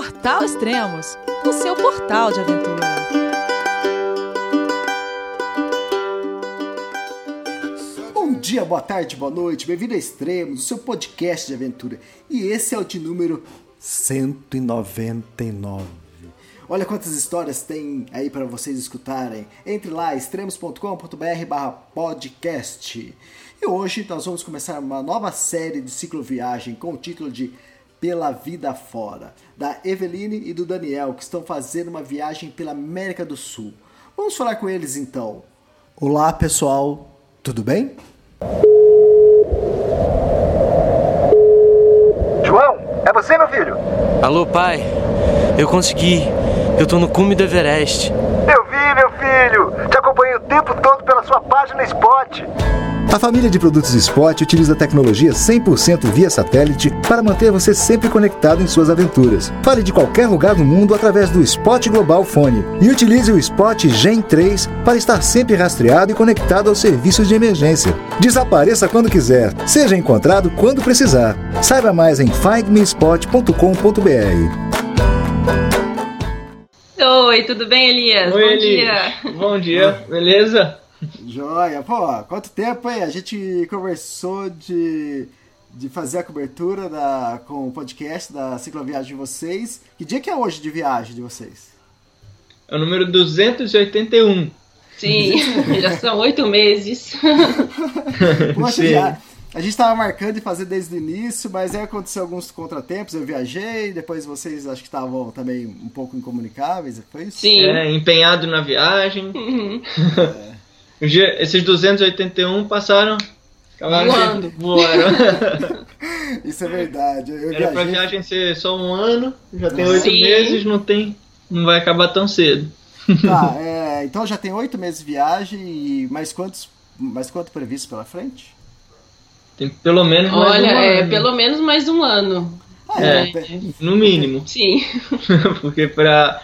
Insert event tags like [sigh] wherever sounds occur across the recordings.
Portal Extremos, o seu portal de aventura. Bom dia, boa tarde, boa noite, bem-vindo a Extremos, o seu podcast de aventura. E esse é o de número 199. Olha quantas histórias tem aí para vocês escutarem. Entre lá, extremos.com.br barra podcast. E hoje nós vamos começar uma nova série de cicloviagem com o título de Pela Vida Fora, da Eveline e do Daniel, que estão fazendo uma viagem pela América do Sul. Vamos falar com eles então. Olá pessoal, tudo bem? João, é você, meu filho? Alô, pai. Eu consegui. Eu tô no cume do Everest. Eu vi, meu filho. Te acompanhei o tempo todo pela sua página Spot. A família de produtos Spot utiliza tecnologia 100% via satélite para manter você sempre conectado em suas aventuras. Fale de qualquer lugar do mundo através do Spot Global Fone e utilize o Spot Gen 3 para estar sempre rastreado e conectado aos serviços de emergência. Desapareça quando quiser, seja encontrado quando precisar. Saiba mais em findmespot.com.br. Oi, tudo bem, Elias? Oi, Bom Eli. dia. Bom dia, beleza? Joia, pô, quanto tempo, hein? A gente conversou de, de fazer a cobertura da, com o podcast da cicloviagem de vocês. Que dia que é hoje de viagem de vocês? É o número 281. Sim, [laughs] já são oito meses. [laughs] Poxa, Sim. já, a gente tava marcando de fazer desde o início, mas aí aconteceu alguns contratempos, eu viajei, depois vocês acho que estavam também um pouco incomunicáveis, foi isso? Sim. É, empenhado na viagem. Uhum. [laughs] Esses 281 passaram. Voando. Voaram. [laughs] Isso é verdade. Eu Era pra viagem ser só um ano, já tem oito Sim. meses, não tem. Não vai acabar tão cedo. Tá, [laughs] é, então já tem oito meses de viagem e mais quantos, mais quanto previsto pela frente? Tem pelo menos mais Olha, um é ano. pelo menos mais um ano. Ah, É. é, No mínimo. Sim. [laughs] Porque pra.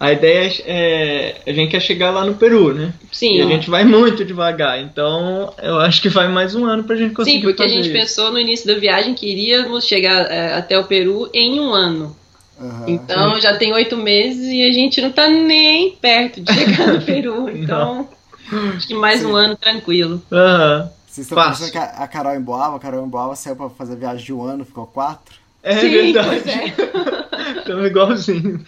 A ideia é. A gente quer chegar lá no Peru, né? Sim. E a gente vai muito devagar. Então, eu acho que vai mais um ano pra gente conseguir Sim, porque a gente isso. pensou no início da viagem que iríamos chegar é, até o Peru em um ano. aham. Então já tem oito meses e a gente não tá nem perto de chegar no [laughs] Peru. Então, acho que mais um ano tranquilo. Aham. Vocês estão Fácil. pensando que a, a Carol Emboava, a Carol Emboava saiu pra fazer viagem de um ano, ficou quatro. É Sim, verdade. é. [laughs] Estamos igualzinho.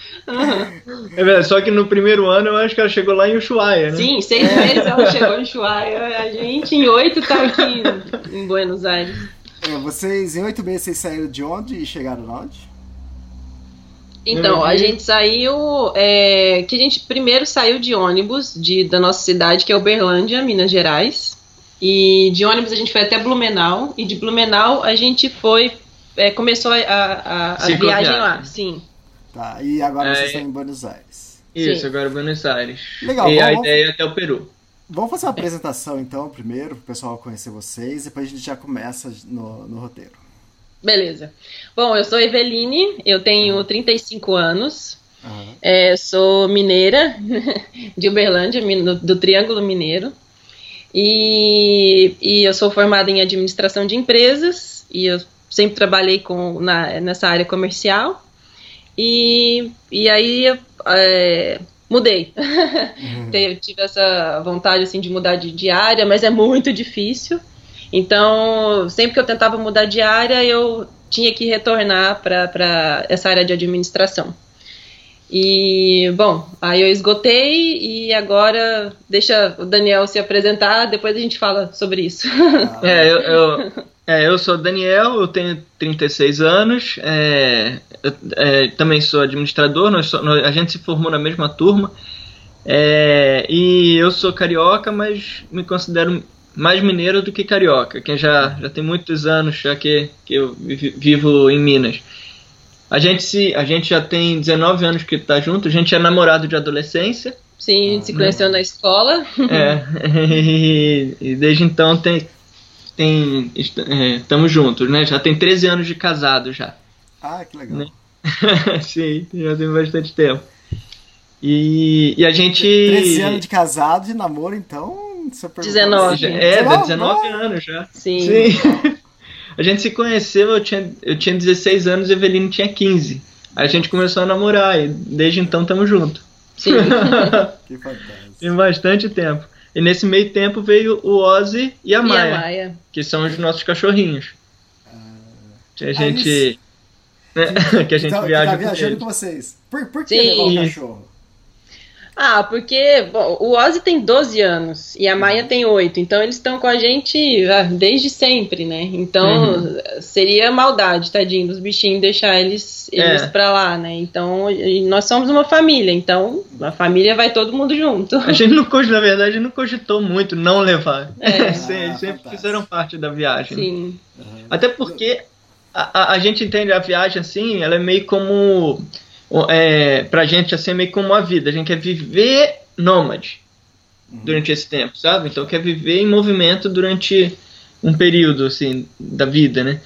É verdade, só que no primeiro ano eu acho que ela chegou lá em Ushuaia, né? Sim, seis meses ela chegou em Ushuaia, a gente em oito tá aqui em Buenos Aires. É, vocês, em oito meses, vocês saíram de onde e chegaram onde? Então, a Uhum. gente saiu. é, que a gente primeiro saiu de ônibus de, da nossa cidade, que é Uberlândia, Minas Gerais. E de ônibus a gente foi até Blumenau. E de Blumenau a gente foi. É, começou a, a, a viagem lá, sim. Tá, e agora É, vocês estão em Buenos Aires. Isso, Sim. agora Buenos Aires. Legal, E a vamos- ideia é até o Peru. Vamos fazer uma apresentação então, primeiro, pro pessoal conhecer vocês, depois a gente já começa no, no roteiro. Beleza. Bom, eu sou Eveline, eu tenho 35 anos. Aham. É, sou mineira [laughs] de Uberlândia, do, do Triângulo Mineiro. E, e eu sou formada em administração de empresas e eu sempre trabalhei com, na, nessa área comercial. E, e aí eu, é, mudei. [laughs] Te- Tive essa vontade assim, de mudar de, de área, mas é muito difícil. Então, sempre que eu tentava mudar de área, eu tinha que retornar para essa área de administração. E, bom, aí eu esgotei e agora deixa o Daniel se apresentar, depois a gente fala sobre isso. É, eu, eu, [laughs] é, eu sou Daniel, eu tenho 36 anos, é, eu, é, também sou administrador, nós so- nós- a gente se formou na mesma turma, é, e eu sou carioca, mas me considero mais mineiro do que carioca, que já, já tem muitos anos já que, que eu vi- vivo em Minas. A gente, se, a gente já tem 19 anos que tá junto, a gente é namorado de adolescência, Sim, a gente se conheceu na escola. é, [laughs] e, e desde então tem, tem estamos juntos, né? Já tem 13 anos de casado já. Ah, que legal. Né? [laughs] Sim, já tem bastante tempo. E, e a gente. 13 anos de casado, de namoro, então. Perguntar 19. Já- assim, É, 19, 19 não. anos já. Sim. Sim. [laughs] A gente se conheceu, eu tinha, eu tinha 16 anos e a Eveline tinha 15. Aí a gente começou a namorar e desde então estamos juntos. Sim. [laughs] Que fantástico. Tem bastante tempo. E nesse meio tempo veio o Ozzy e a e Maia, a Maia. que são os nossos cachorrinhos. Que a Ah, gente. eles- né, [laughs] que a gente Então, viaja tá com viajando eles. com vocês. Por, por que Sim. levar o cachorro? Ah, porque bom, o Ozzy tem 12 anos e a Maia tem 8, então eles estão com a gente ah, desde sempre, né? Então Uhum. seria maldade, tadinho, dos bichinhos deixar eles, eles É. pra lá, né? Então nós somos uma família, então a família vai todo mundo junto. A gente não cogitou, na verdade, não cogitou muito não levar. É. Sim, [laughs] eles Ah, sempre fizeram parte da viagem. Sim, Até porque a, a, a gente entende a viagem assim, ela é meio como. É, pra gente, assim, é meio como uma vida. A gente quer viver nômade durante esse tempo, sabe? Então quer viver em movimento durante um período, assim, da vida, né?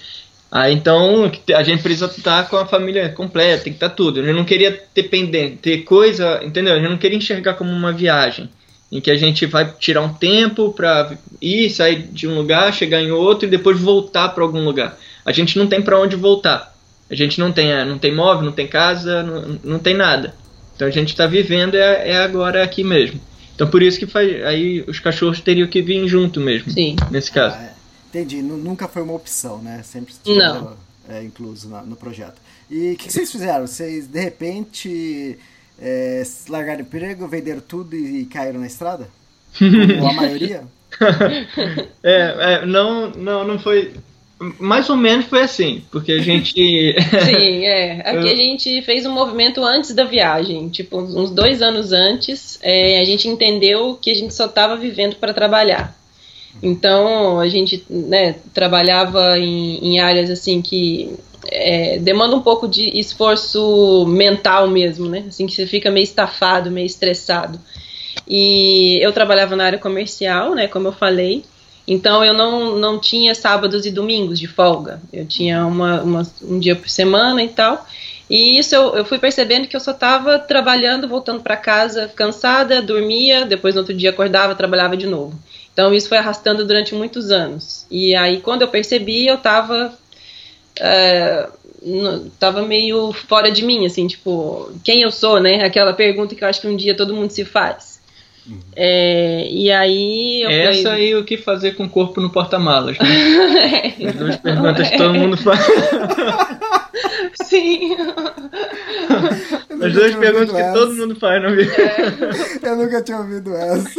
Aí então a gente precisa estar com a família completa, tem que estar tudo. Eu não queria ter pendente, ter coisa, entendeu? Eu não queria enxergar como uma viagem em que a gente vai tirar um tempo para ir, sair de um lugar, chegar em outro e depois voltar para algum lugar. A gente não tem para onde voltar. A gente não tem, não tem móvel, não tem casa, não, não tem nada. Então a gente está vivendo é, é agora aqui mesmo. Então por isso que faz, aí os cachorros teriam que vir junto mesmo. sim. Nesse caso. Ah, é. Entendi. Nu- Nunca foi uma opção, né? Sempre Não. estiveram é, incluso na- no projeto. E o que, que vocês fizeram? Vocês, de repente, é, largaram o emprego, venderam tudo e, e caíram na estrada? [laughs] Ou a maioria? [laughs] É, é, não, não, não foi. Mais ou menos foi assim, porque a gente. [laughs] [laughs] Sim, é. Aqui a gente fez um movimento antes da viagem, tipo, uns dois anos antes, é, a gente entendeu que a gente só estava vivendo para trabalhar. Então, a gente né, trabalhava em, em áreas assim que é, demanda um pouco de esforço mental mesmo, né? Assim que você fica meio estafado, meio estressado. E eu trabalhava na área comercial, né? Como eu falei. Então eu não, não tinha sábados e domingos de folga. Eu tinha uma, uma- um dia por semana e tal. E isso eu, eu fui percebendo que eu só estava trabalhando, voltando para casa cansada, dormia, depois no outro dia acordava, trabalhava de novo. Então isso foi arrastando durante muitos anos. E aí quando eu percebi, eu estava tava meio fora de mim, assim, tipo, quem eu sou, né? Aquela pergunta que eu acho que um dia todo mundo se faz. É, e aí eu Essa falei, e o que fazer com o corpo no porta-malas, né? [laughs] As duas perguntas que todo mundo faz. [laughs] Sim. As duas perguntas que todo mundo faz na vida. Eu nunca tinha ouvido essa.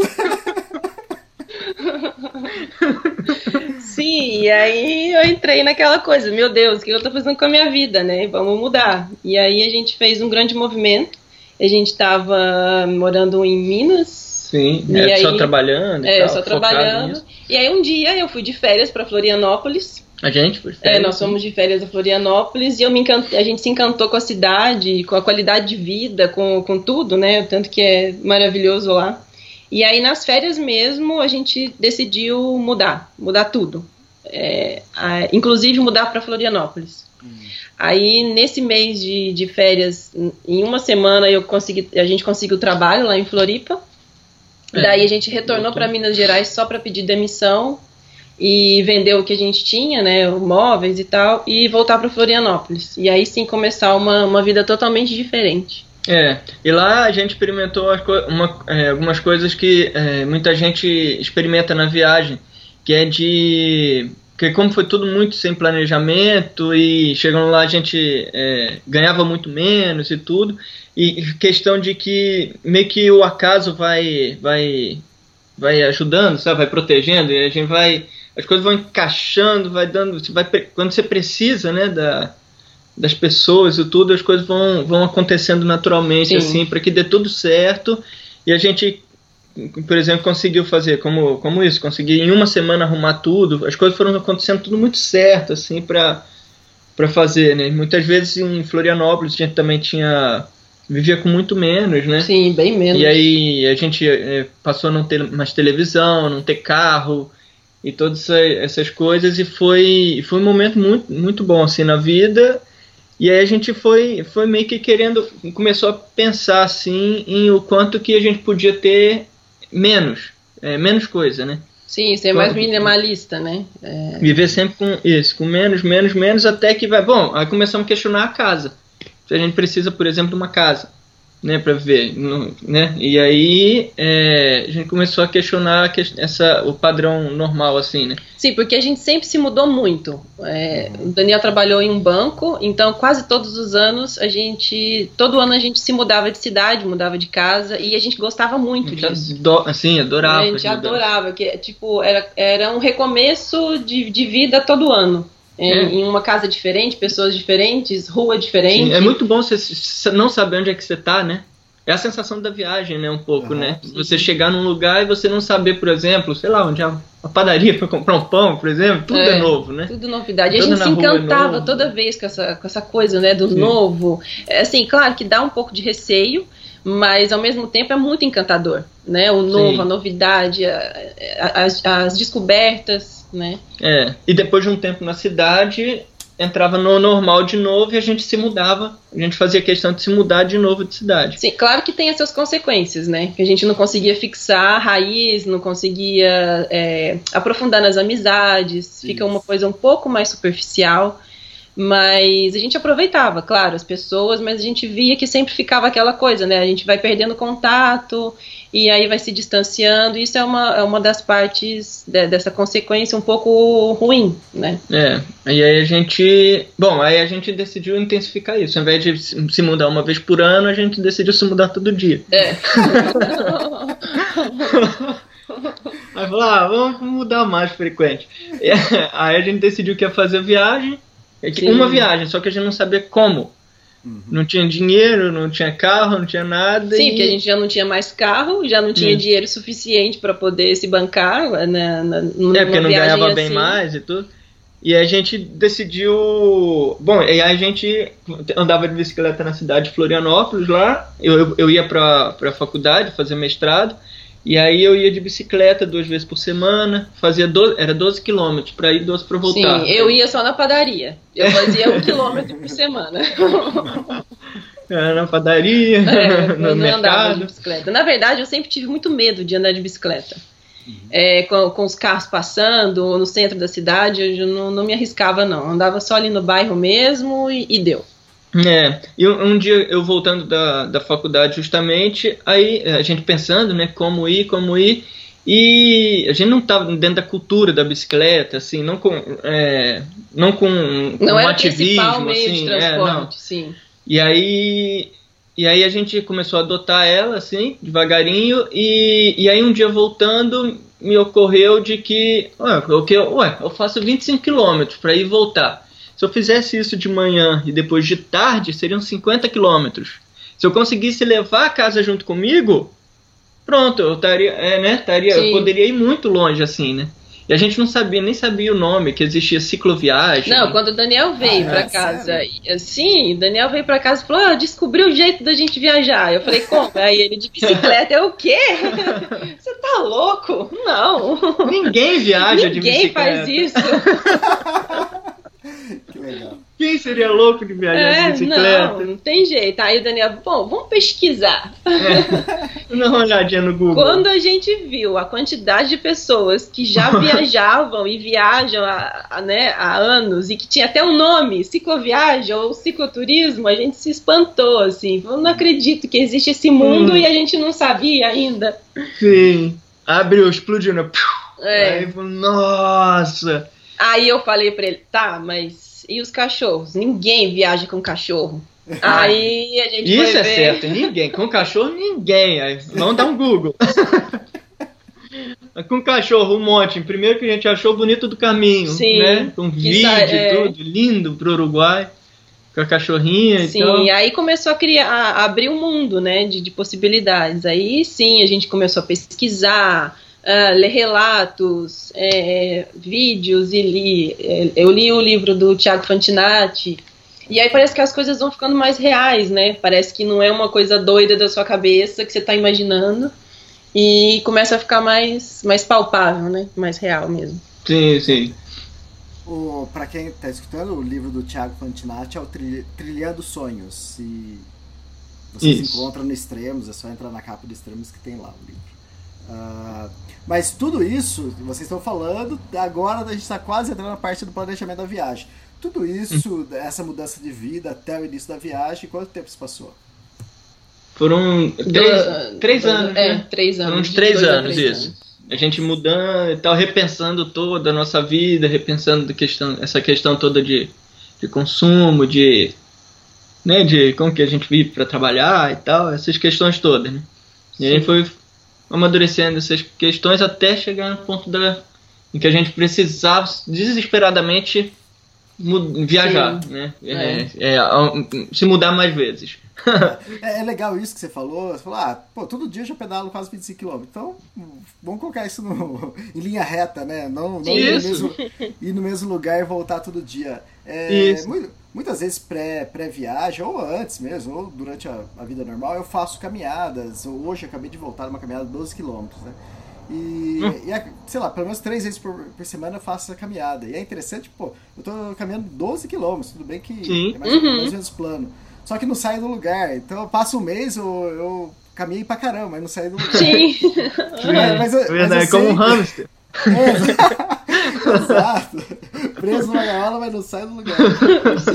Sim, e aí eu entrei naquela coisa, meu Deus, o que eu tô fazendo com a minha vida, né? Vamos mudar. E aí a gente fez um grande movimento. A gente tava morando em Minas. Sim, E é aí- só trabalhando. e É, tal, só focado trabalhando. nisso. E aí um dia eu fui de férias para Florianópolis. A gente foi. É, nós fomos de férias a Florianópolis e eu me encant... a gente se encantou com a cidade, com a qualidade de vida, com, com tudo, né? O tanto que é maravilhoso lá. E aí nas férias mesmo a gente decidiu mudar, mudar tudo. É, a- inclusive mudar para Florianópolis. Aí nesse mês de, de férias, em uma semana eu consegui, a gente conseguiu trabalho lá em Floripa. É, Daí a gente retornou para Minas Gerais só para pedir demissão e vender o que a gente tinha, né, móveis e tal, e voltar para Florianópolis. E aí sim começar uma, uma vida totalmente diferente. É, e lá a gente experimentou uma- é, algumas coisas que é, muita gente experimenta na viagem, que é de. Porque como foi tudo muito sem planejamento e chegando lá a gente é, ganhava muito menos e tudo, e questão de que meio que o acaso vai vai vai ajudando, sabe, vai protegendo e a gente vai as coisas vão encaixando, vai dando, vai quando você precisa, né, da das pessoas e tudo, as coisas vão, vão acontecendo naturalmente, Sim. assim, para que dê tudo certo. E a gente, por exemplo, conseguiu fazer como, como isso, conseguir em uma semana arrumar tudo. As coisas foram acontecendo tudo muito certo, assim, para para fazer, né? Muitas vezes em Florianópolis a gente também tinha vivia com muito menos, né? Sim, bem menos. E aí a gente eh, passou a não ter mais televisão, não ter carro e todas essa- essas coisas e foi foi um momento muito muito bom assim na vida. E aí a gente foi foi meio que querendo começou a pensar assim em o quanto que a gente podia ter menos, eh, menos coisa, né? Sim, ser mais Claro. minimalista, né? É, Viver sempre com isso, com menos, menos, menos, até que vai. Bom, aí começamos a questionar a casa. se a gente precisa, por exemplo, de uma casa né, para ver, né? E aí é, a gente começou a questionar essa, o padrão normal, assim, né? Sim, porque a gente sempre se mudou muito. É, o Daniel trabalhou em um banco, então quase todos os anos a gente, todo ano a gente se mudava de cidade, mudava de casa e a gente gostava muito a disso. Adora, assim, adorava. A gente adorava, que tipo era, era um recomeço de, de vida todo ano. É, é. Em uma casa diferente, pessoas diferentes, rua diferente. Sim, é muito bom você não saber onde é que você tá, né? É a sensação da viagem, né? Um pouco, uhum, né? Sim. Você chegar num lugar e você não saber, por exemplo, sei lá, onde é a padaria [laughs] para comprar um pão, por exemplo, tudo é, é novo, né? Tudo novidade. Tudo a gente se é encantava é toda vez com essa, com essa coisa, né? Do sim. novo. É, assim, claro que dá um pouco de receio, mas ao mesmo tempo é muito encantador, né? O novo, sim. a novidade, a, a, as, as descobertas né? É, e depois de um tempo na cidade, entrava no normal de novo e a gente se mudava. A gente fazia questão de se mudar de novo de cidade. Sim, claro que tem as suas consequências, né? Que a gente não conseguia fixar a raiz, não conseguia é, aprofundar nas amizades, fica uma coisa um pouco mais superficial. Mas a gente aproveitava, claro, as pessoas, mas a gente via que sempre ficava aquela coisa, né? A gente vai perdendo contato e aí vai se distanciando. Isso é uma, é uma das partes de, dessa consequência um pouco ruim, né? É, e aí a gente. Bom, aí a gente decidiu intensificar isso. Ao invés de se mudar uma vez por ano, a gente decidiu se mudar todo dia. É. [laughs] aí falou, ah, vamos mudar mais frequente. [laughs] Aí a gente decidiu que ia fazer viagem é que uma viagem, só que a gente não sabia como. Uhum. Não tinha dinheiro, não tinha carro, não tinha nada. Sim, e... porque a gente já não tinha mais carro, já não tinha uhum. dinheiro suficiente para poder se bancar. Né, na, é, porque não ganhava assim. bem mais e tudo. E a gente decidiu. Bom, e aí a gente andava de bicicleta na cidade de Florianópolis lá. Eu, eu, eu ia para a faculdade fazer mestrado. E aí eu ia de bicicleta duas vezes por semana, fazia 12, era 12 quilômetros para ir, 12 para voltar. Sim, eu ia só na padaria. Eu fazia um quilômetro por semana. [laughs] Na padaria, é, [laughs] no mercado. bicicleta. Na verdade, eu sempre tive muito medo de andar de bicicleta. Uhum. É, com, com, os carros passando no centro da cidade, eu não, não me arriscava não. Eu andava só ali no bairro mesmo e, e deu. É, e um, dia eu voltando da, da faculdade justamente, aí a gente pensando, né, como ir, como ir, e a gente não estava dentro da cultura da bicicleta, assim, não com, é, não com não um ativismo, meio assim, de é, não. sim. E aí, e aí a gente começou a adotar ela, assim, devagarinho, e, e aí um dia voltando me ocorreu de que, ué, eu, ué, eu faço 25 quilômetros para ir voltar. Se eu fizesse isso de manhã e depois de tarde, seriam 50 quilômetros. Se eu conseguisse levar a casa junto comigo, pronto, eu estaria, é, né, estaria, eu poderia ir muito longe assim, né? E a gente não sabia, nem sabia o nome, que existia cicloviagem. Não, quando o Daniel veio ah, para é casa, sim, o Daniel veio para casa e falou: ah, descobri o jeito da gente viajar. Eu falei: como? Aí ele de bicicleta, é o quê? [laughs] Você tá louco? Não. Ninguém viaja Ninguém de bicicleta. Ninguém faz isso. [laughs] [laughs] que legal. Quem seria louco de viajar é, de bicicleta? Não, não tem jeito. Aí o Daniel, bom, vamos pesquisar. É. Uma olhadinha no Google. Quando a gente viu a quantidade de pessoas que já [laughs] viajavam e viajam há, há, né, há anos e que tinha até um nome, cicloviagem ou cicloturismo, a gente se espantou, assim. Eu não acredito que existe esse mundo hum. e a gente não sabia ainda. Sim. Abriu, explodiu, né? É. Aí, nossa! Aí eu falei pra ele, tá, mas e os cachorros? Ninguém viaja com cachorro. Aí a gente Isso é ver... certo, ninguém. Com cachorro, ninguém. Aí, vamos dar um Google. [laughs] com cachorro, um monte. Primeiro que a gente achou bonito do caminho, Sim, né? Com vídeo e é... tudo, lindo pro Uruguai. Com a cachorrinha sim, e tal. Sim, aí começou a criar, a abrir um mundo, né, de, de possibilidades. Aí sim, a gente começou a pesquisar, uh, ler relatos, é, vídeos e li. É, eu li o livro do Tiago Fantinatti. E aí parece que as coisas vão ficando mais reais, né? Parece que não é uma coisa doida da sua cabeça que você está imaginando. E começa a ficar mais, mais palpável, né? Mais real mesmo. Sim, sim. Para quem está escutando, o livro do Tiago Fantinatti é o Trilhando Sonhos. Se vocês Isso. encontram no Extremos, é só entrar na capa do Extremos que tem lá o livro. Uh, mas tudo isso, vocês estão falando, agora a gente está quase entrando na parte do planejamento da viagem. tudo isso, essa mudança de vida até o início da viagem, quanto tempo se passou? Foram três, Do- três do- anos, É, né? três Foram anos. uns de três anos, três isso. A gente mudando e tal, repensando toda a nossa vida, repensando questão, essa questão toda de, de consumo, de, né, de como que a gente vive para trabalhar e tal, essas questões todas, né? E aí foi amadurecendo essas questões até chegar no ponto da, em que a gente precisava desesperadamente viajar, né? É, é, a- se mudar mais vezes. [laughs] É, é legal isso que você falou. Você falou, ah, pô, todo dia eu já pedalo quase 25 km. Então, vamos colocar isso no- [laughs] em linha reta, né? Não, não ir, no Isso. mesmo, [laughs] ir no mesmo lugar e voltar todo dia. É, Isso. mui- muitas vezes pré- pré-viagem, ou antes mesmo, ou durante a, a vida normal, eu faço caminhadas. Hoje eu acabei de voltar numa caminhada de 12 km, né? E, Hum. e, é, sei lá, pelo menos três vezes por, por semana eu faço essa caminhada. E é interessante, pô, eu tô caminhando 12 km, tudo bem que Sim. é mais, ou menos plano. Só que não sai do lugar. Então eu passo um mês, eu, eu caminhei pra caramba, mas não saí do lugar. [laughs] Sim. É, mas eu- É verdade, mas é como um sei hamster. [laughs] Exato. Preso numa gaiola, mas não sai do lugar.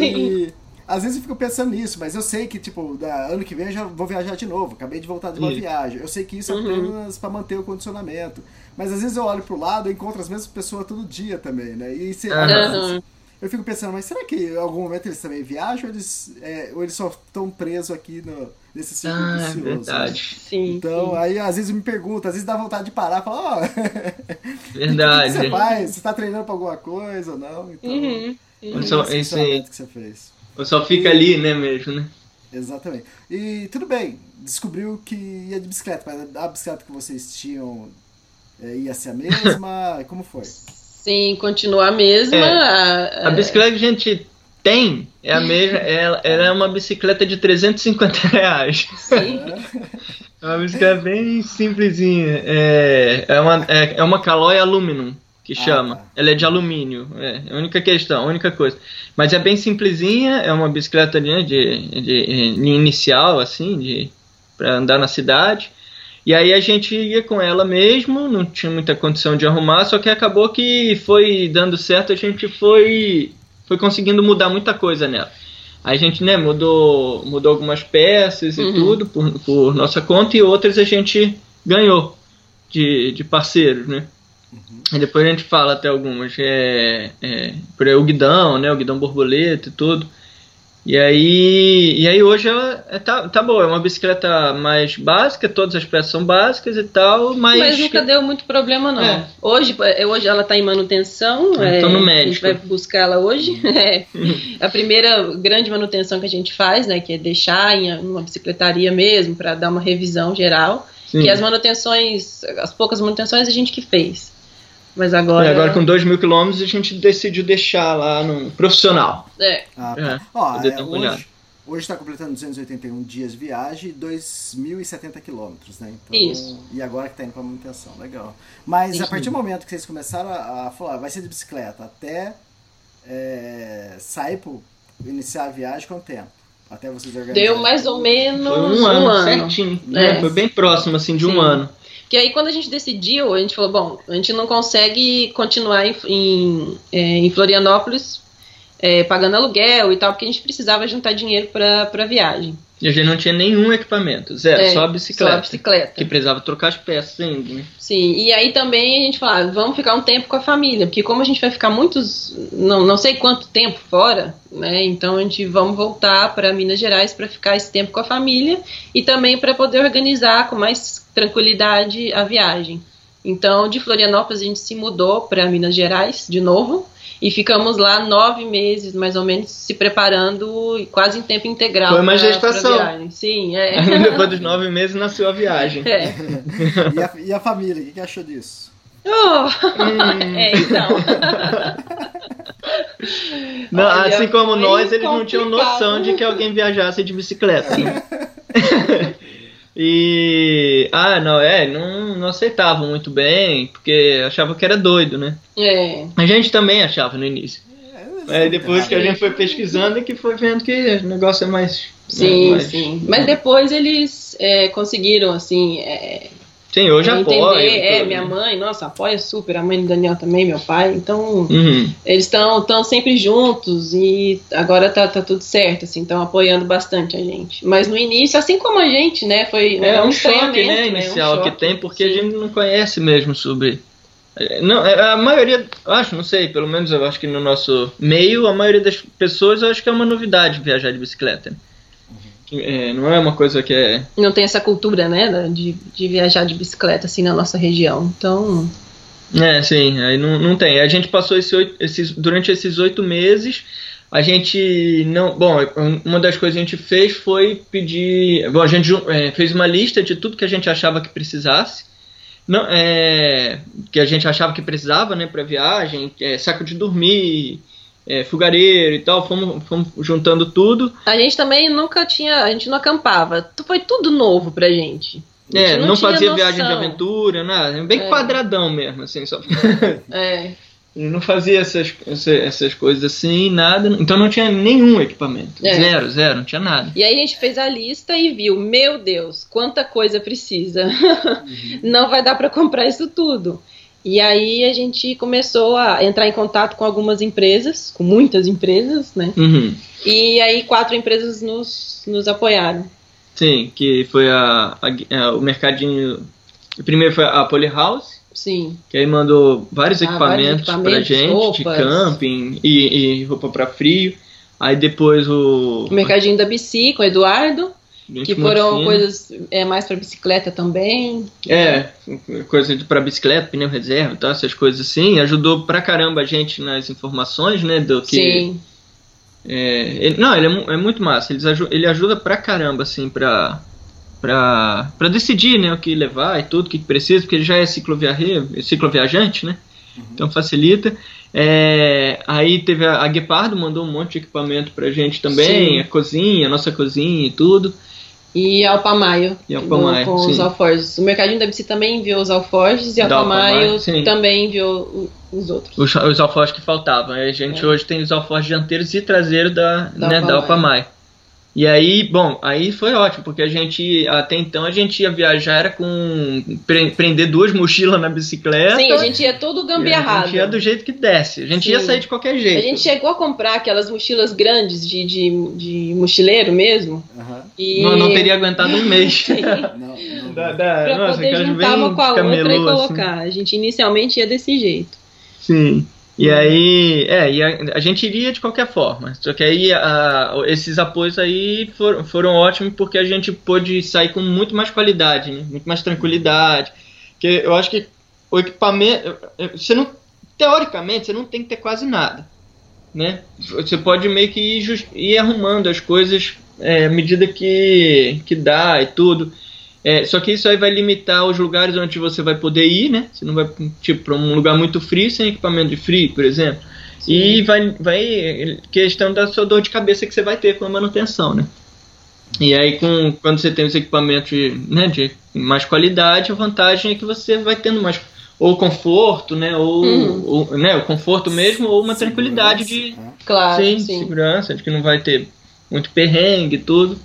E às vezes eu fico pensando nisso, mas eu sei que, tipo, da ano que vem eu já vou viajar de novo. Acabei de voltar de uma Isso. viagem. Eu sei que isso é apenas pra manter o condicionamento. Mas às vezes eu olho pro lado e encontro as mesmas pessoas todo dia também, né? E se, Aham. eu fico pensando, mas será que em algum momento eles também viajam ou eles, é, ou eles só estão presos aqui no, nesse círculo Ah, é vicioso? né? verdade. Sim. Então, sim. aí às vezes eu me pergunto, às vezes dá vontade de parar e falar, ó, [laughs] o que, que Verdade. você faz? Você tá treinando pra alguma coisa ou não? Então, Uhum. Ou só, esse isso aí, questionamento que você fez. Ou só fica ali, né, mesmo, né? Exatamente. E tudo bem, descobriu que ia de bicicleta, mas a bicicleta que vocês tinham é, ia ser a mesma? [laughs] Como foi? Sim, continua a mesma. É. a- A bicicleta que a gente tem é a mesma, ela, ela é uma bicicleta de 350 reais. Sim. É uma bicicleta bem simplesinha. É, é, uma, é, é uma Caloi Aluminum, que Ah, chama. tá. Ela é de alumínio. É a única questão, a única coisa. Mas é bem simplesinha, é uma bicicleta de, de, de, inicial, assim, de para andar na cidade. E aí a gente ia com ela mesmo, não tinha muita condição de arrumar, só que acabou que foi dando certo, a gente foi, foi conseguindo mudar muita coisa nela. A gente né, mudou, mudou algumas peças e Uhum. tudo por, por nossa conta e outras a gente ganhou de, de parceiros, né? E depois a gente fala até algumas. É, é, por aí o guidão, né? O guidão borboleta e tudo. E aí, e aí hoje ela é, tá, tá boa, é uma bicicleta mais básica, todas as peças são básicas e tal, mas. Mas nunca deu muito problema, não. É. Hoje, é, hoje ela está em manutenção. Ah, é, então no A médico. gente vai buscar ela hoje. [laughs] É. A primeira grande manutenção que a gente faz, né, que é deixar em uma bicicletaria mesmo, para dar uma revisão geral. Sim. E as manutenções, as poucas manutenções a gente que fez. Mas agora. E agora com 2 mil quilômetros a gente decidiu deixar lá no profissional. É, Ah, É, tá. Ó, é, uma olhada. hoje, hoje está completando 281 dias de viagem e 2.070 quilômetros, né? Então, Isso. E agora que está indo para manutenção, legal. Mas a Isso. partir do momento que vocês começaram a, a falar, vai ser de bicicleta, até é, sair para iniciar a viagem, quanto tempo? Até vocês organizarem. deu mais ou menos Foi um ano, certinho. né? É. Foi bem próximo, assim, de um Sim. ano. Que aí quando a gente decidiu, a gente falou, bom, a gente não consegue continuar em, em, é, em Florianópolis é, pagando aluguel e tal, porque a gente precisava juntar dinheiro para a viagem. E a gente não tinha nenhum equipamento, zero, É, só a bicicleta. Só a bicicleta. Que precisava trocar as peças ainda, né? Sim, e aí também a gente falou, ah, vamos ficar um tempo com a família, porque como a gente vai ficar muitos, não, não sei quanto tempo fora, né? Então a gente vamos voltar para Minas Gerais para ficar esse tempo com a família e também para poder organizar com mais tranquilidade a viagem. Então de Florianópolis a gente se mudou para Minas Gerais de novo e ficamos lá nove meses mais ou menos se preparando e quase em tempo integral. Foi uma pra- gestação. pra viagem. Sim, é. [laughs] Depois dos nove meses nasceu a viagem. É. [laughs] E a, e a família, o que, que achou disso? Oh, é, então. [laughs] Não, Olha, assim como foi nós, eles não tinham complicado. noção de que alguém viajasse de bicicleta. E. Ah, não, é, não, não aceitavam muito bem, porque achavam que era doido, né? É. A gente também achava no início. Aí depois que a gente foi pesquisando é que foi vendo que o negócio é mais. Sim, mais- sim. Mas depois eles é, conseguiram, assim, é, Sim, hoje apoia. é, minha né? mãe, nossa, apoia super, a mãe do Daniel também, meu pai, então Uhum. eles estão tão sempre juntos e agora tá, tá tudo certo, assim, estão apoiando bastante a gente. Mas no início, assim como a gente, né, foi É um choque, estranhamento, né, um inicial que choque, tem, porque a sim. gente não conhece mesmo sobre. é, Não, é, a maioria, eu acho, não sei, pelo menos eu acho que no nosso meio, a maioria das pessoas eu acho que é uma novidade viajar de bicicleta. É, não é uma coisa que é. Não tem essa cultura, né, de, de viajar de bicicleta, assim, na nossa região. Então, É, sim, aí não, não tem. A gente passou esse oito- esses, durante esses oito meses, a gente não. Bom, uma das coisas que a gente fez foi pedir. Bom, a gente é, fez uma lista de tudo que a gente achava que precisasse. Não, é, que a gente achava que precisava, né, para viagem, é, saco de dormir, é, fogareiro e tal, fomos, fomos juntando tudo. a gente também nunca tinha, a gente não acampava. Foi tudo novo pra gente. A gente É, não, tinha fazia noção. viagem de aventura, nada, bem É. quadradão mesmo, assim, só. [laughs] É, não fazia essas, essa- essas coisas assim, nada. Então não tinha nenhum equipamento. É. Zero, zero, não tinha nada. E aí a gente fez a lista e viu, meu Deus, quanta coisa precisa. [laughs] Uhum. Não vai dar para comprar isso tudo. E aí a gente começou a entrar em contato com algumas empresas, com muitas empresas, né? Uhum. E aí quatro empresas nos, nos apoiaram. Sim, que foi a, a- a- o mercadinho. Primeiro foi a Polyhouse, Sim. que aí mandou vários Ah, equipamentos, vários equipamentos, pra gente, de roupas. camping e, e roupa pra frio. Aí depois o. O mercadinho da bici com o Eduardo, que foram coisas é, mais para bicicleta também. É, coisa pra bicicleta, pneu reserva tal, essas coisas assim. Ajudou pra caramba a gente nas informações, né? Do que, Sim. É, ele- não, ele é, é muito massa. Eles ele ajuda pra caramba, assim, pra, pra, pra decidir, né, o que levar e tudo, o que precisa, porque ele já é cicloviajante, né? Então facilita. É, aí teve a, a Guepardo, mandou um monte de equipamento pra gente também, Sim. a cozinha, a nossa cozinha e tudo. E a Alpamayo, E Alpamayo, com os sim. alforjes. O mercadinho da bici também enviou os alforjes e a Da Alpamayo Alpamayo, sim. também enviou os outros. Os, os alforjes que faltavam. A gente É. hoje tem os alforjes dianteiros e traseiros da, Da né, da Alpamayo. Alpamayo. E aí, bom, aí foi ótimo, porque a gente, até então, a gente ia viajar era com pre- prender duas mochilas na bicicleta. Sim, a gente ia todo e A gambiarrado. gente ia do jeito que desce. A gente Sim. ia sair de qualquer jeito. A gente chegou a comprar aquelas mochilas grandes de, de, de mochileiro mesmo. E... não, não teria aguentado um mês. [laughs] Não, não. Da- da- pra nossa, poder juntar uma com a outra e assim. colocar. A gente inicialmente ia desse jeito. Sim. E aí, é, e a, a gente iria de qualquer forma. Só que aí a- esses apoios aí foram, foram ótimos porque a gente pôde sair com muito mais qualidade, né? muito mais tranquilidade. Porque eu acho que o equipamento, você não, teoricamente, você não tem que ter quase nada, né? Você pode meio que ir, ir arrumando as coisas é, à medida que, que dá e tudo. É, só que isso aí vai limitar os lugares onde você vai poder ir, né? Você não vai, tipo, para um lugar muito frio sem equipamento de frio, por exemplo. E vai, vai questão da sua dor de cabeça que você vai ter com a manutenção, né? E aí, com, quando você tem os equipamentos de, né, de mais qualidade, a vantagem é que você vai tendo mais ou conforto, né? Ou, Uhum. ou, né, o conforto mesmo, ou uma tranquilidade de, Segurança, Claro, sim, sim. segurança, de que não vai ter muito perrengue e tudo.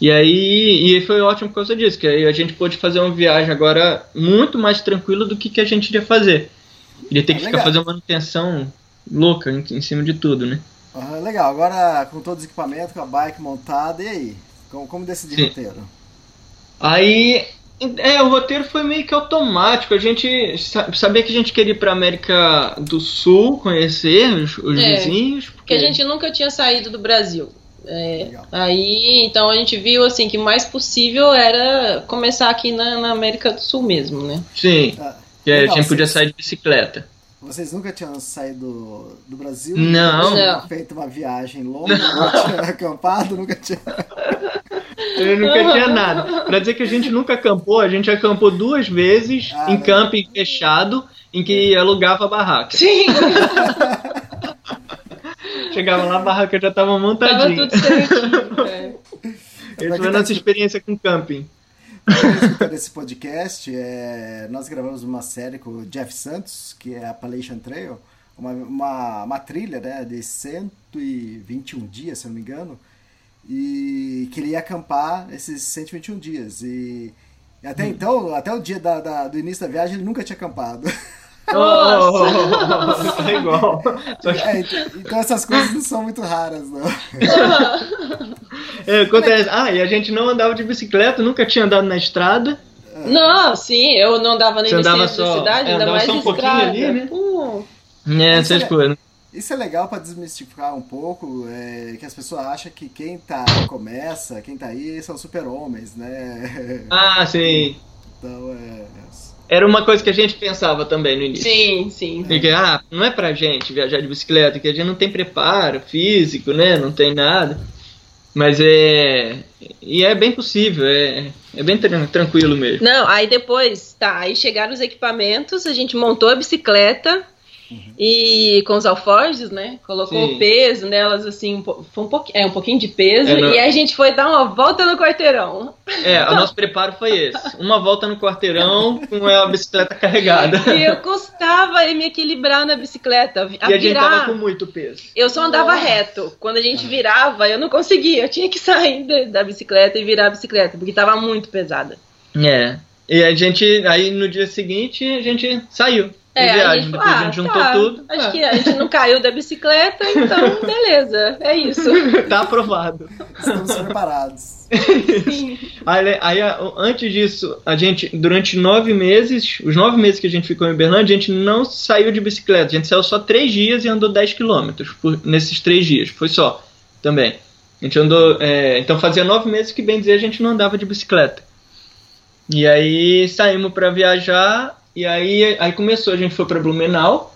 E aí, e foi ótimo por causa disso, que aí a gente pôde fazer uma viagem agora muito mais tranquila do que, que a gente iria fazer. Iria ter Ah, que ficar legal. fazendo manutenção louca em, em cima de tudo, né? Ah, legal, agora com todos os equipamentos, com a bike montada, e aí? Como, como decidir Sim. o roteiro? Aí, é, o roteiro foi meio que automático. A gente sa- sabia que a gente queria ir pra América do Sul, conhecer os, os É, vizinhos. Porque a gente nunca tinha saído do Brasil. É, aí, então a gente viu assim que o mais possível era começar aqui na, na América do Sul mesmo, né? Sim, Ah, que a legal, gente podia sair de bicicleta. Vocês nunca tinham saído do Brasil? Não. Nunca tinham Não. feito uma viagem longa, nunca tinha acampado, nunca tinha. [laughs] Eu nunca tinha nada. Pra dizer que a gente nunca acampou, a gente acampou duas vezes Ah, em legal. camping fechado, em que alugava barraca. Sim, [laughs] Chegava lá, a barraca já tava tava montadinha. tudo certinho. [laughs] é. Essa foi a nossa experiência com camping. Tá escutando esse podcast, é, nós gravamos uma série com o Jeff Santos, que é a Appalachian Trail, uma, uma, uma trilha né, de 121 dias, se eu não me engano, e que ele ia acampar esses 121 dias. E E até então, até o dia da, da- do início da viagem, ele nunca tinha acampado. [laughs] Oh, [laughs] tá igual. Só que, É, então, então essas coisas não são muito raras, não. é, acontece. Ah, e a gente não andava de bicicleta, nunca tinha andado na estrada. Não, sim, eu não andava nem Você no da só- cidade, é, ainda mais um de pouquinho estrada. ali, né? Pô, É, essas é- coisas. Isso é legal pra desmistificar um pouco, é, que as pessoas acham que quem tá começa, quem tá aí são super-homens, né? Ah, sim. Então, é... Era uma coisa que a gente pensava também no início. sim, sim. Que, ah, não é pra gente viajar de bicicleta, que a gente não tem preparo físico, né? Não tem nada. Mas é. E é bem possível, é, é bem tran- tranquilo mesmo. Não, aí depois, tá, aí chegaram os equipamentos, a gente montou a bicicleta e com os alforjes, né? Colocou Uhum. Sim. o peso nelas, assim, um, foi um, pouquinho, é, um pouquinho de peso, É, e a gente foi dar uma volta no quarteirão. É, o nosso preparo foi esse. Uma volta no quarteirão com a bicicleta carregada. E eu custava me equilibrar na bicicleta, a E a gente tava com muito peso. Eu só andava reto. Quando a gente virava, eu não conseguia. Eu tinha que sair da, da bicicleta e virar a bicicleta, porque tava muito pesada. É. E a gente, aí no dia seguinte, a gente saiu. É, a viagem. gente, Depois a ah, gente juntou tá, tudo. Acho Ah, que a gente não caiu da bicicleta, então [laughs] beleza, é isso. [laughs] Tá aprovado. Estamos preparados. Aí, aí, a- antes disso, a gente, durante nove meses, os nove meses que a gente ficou em Uberlândia, a gente não saiu de bicicleta. A gente saiu só três dias e andou 10 quilômetros nesses três dias. Foi só, também. A gente andou. é, então fazia nove meses que, bem dizer, a gente não andava de bicicleta. E aí saímos para viajar. E aí, aí começou, a gente foi para Blumenau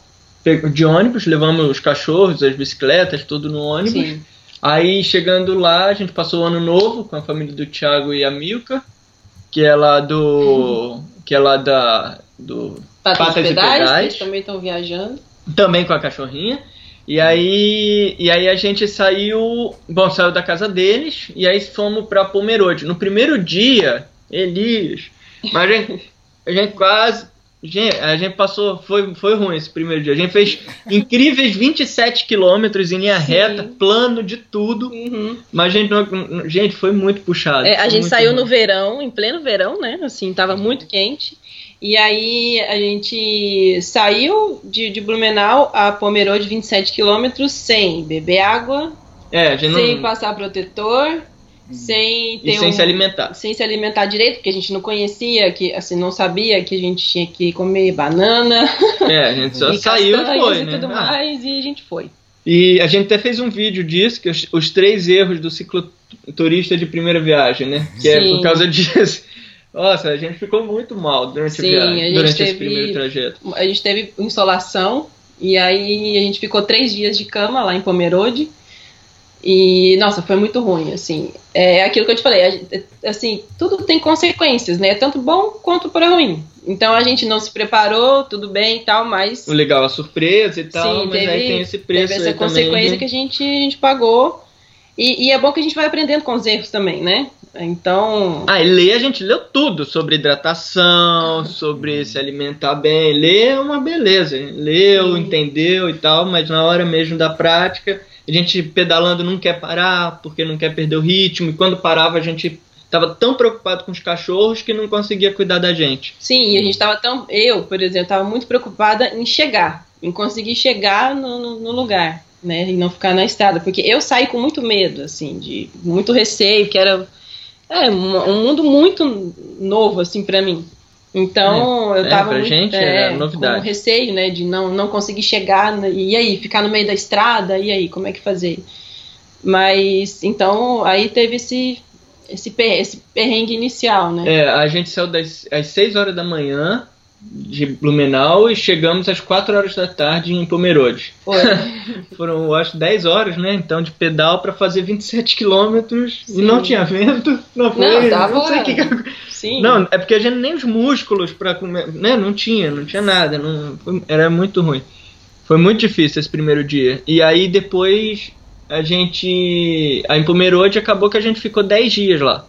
de ônibus, levamos os cachorros, as bicicletas, tudo no ônibus. Sim. Aí chegando lá, a gente passou o ano novo com a família do Thiago e a Milka, que é lá do. que é lá da. do. Patas, Patas e pedais, eles também estão viajando. também com a cachorrinha. E aí, e aí a gente saiu, bom, saiu da casa deles e aí fomos pra Pomerode. No primeiro dia, Elias, mas a gente, a gente quase, gente, a gente passou, foi, foi ruim esse primeiro dia. A gente fez incríveis 27 quilômetros em linha Sim. reta, plano de tudo, Uhum. mas a gente, não, gente, foi muito puxado. É, a gente saiu ruim. no verão, em pleno verão, né? Assim, tava muito quente. E aí a gente saiu de, de Blumenau a Pomerode 27 quilômetros sem beber água, É, sem passar protetor, sem ter e sem um- se alimentar. sem se alimentar direito, porque a gente não conhecia, que assim, não sabia que a gente tinha que comer banana É, a gente só [laughs] e saiu e foi, e né? tudo Ah. mais, e a gente foi. E a gente até fez um vídeo disso, que os, os três erros do cicloturista de primeira viagem, né? Que é Sim. por causa disso. [laughs] Nossa, a gente ficou muito mal durante Sim, a a viagem, gente durante esse teve- primeiro trajeto. A gente teve insolação, e aí a gente ficou três dias de cama lá em Pomerode. E, nossa, foi muito ruim, assim. É aquilo que eu te falei, assim, tudo tem consequências, né? Tanto bom quanto para ruim. Então a gente não se preparou, tudo bem e tal, mas O legal é a surpresa e tal, Sim, mas teve- aí tem esse preço teve essa consequência também. né? que a gente, a gente pagou. E, e é bom que a gente vai aprendendo com os erros também, né? Então, Ah, e ler a gente leu tudo sobre hidratação, sobre se alimentar bem. Ler é uma beleza. Leu, Sim. entendeu e tal, mas na hora mesmo da prática, a gente pedalando não quer parar porque não quer perder o ritmo. E quando parava, a gente tava tão preocupado com os cachorros que não conseguia cuidar da gente. sim, e a gente tava tão. Eu, por exemplo, tava muito preocupada em chegar, em conseguir chegar no, no- no lugar, né? E não ficar na estrada. Porque eu saí com muito medo, assim, de muito receio, que era é, um, mundo muito novo, assim, para mim. Então, eu É, tava pra muito, gente é, era novidade. com receio, né, de não, não conseguir chegar, né, e aí, ficar no meio da estrada, e aí, como é que fazer? Mas, então, aí teve esse, esse, esse perrengue inicial, né? É, a gente saiu das, às 6 horas da manhã de Blumenau e chegamos às 4 horas da tarde em Pomerode. [laughs] Foram, eu acho, 10 horas, né? Então, de pedal para fazer 27 quilômetros e não tinha vento. Não foi. Não, tava- sei que- Sim. Não, é porque a gente nem os músculos para comer, né? Não tinha, não tinha nada. Não, foi- era muito ruim. Foi muito difícil esse primeiro dia. E aí depois a gente. A em Pomerode acabou que a gente ficou 10 dias lá.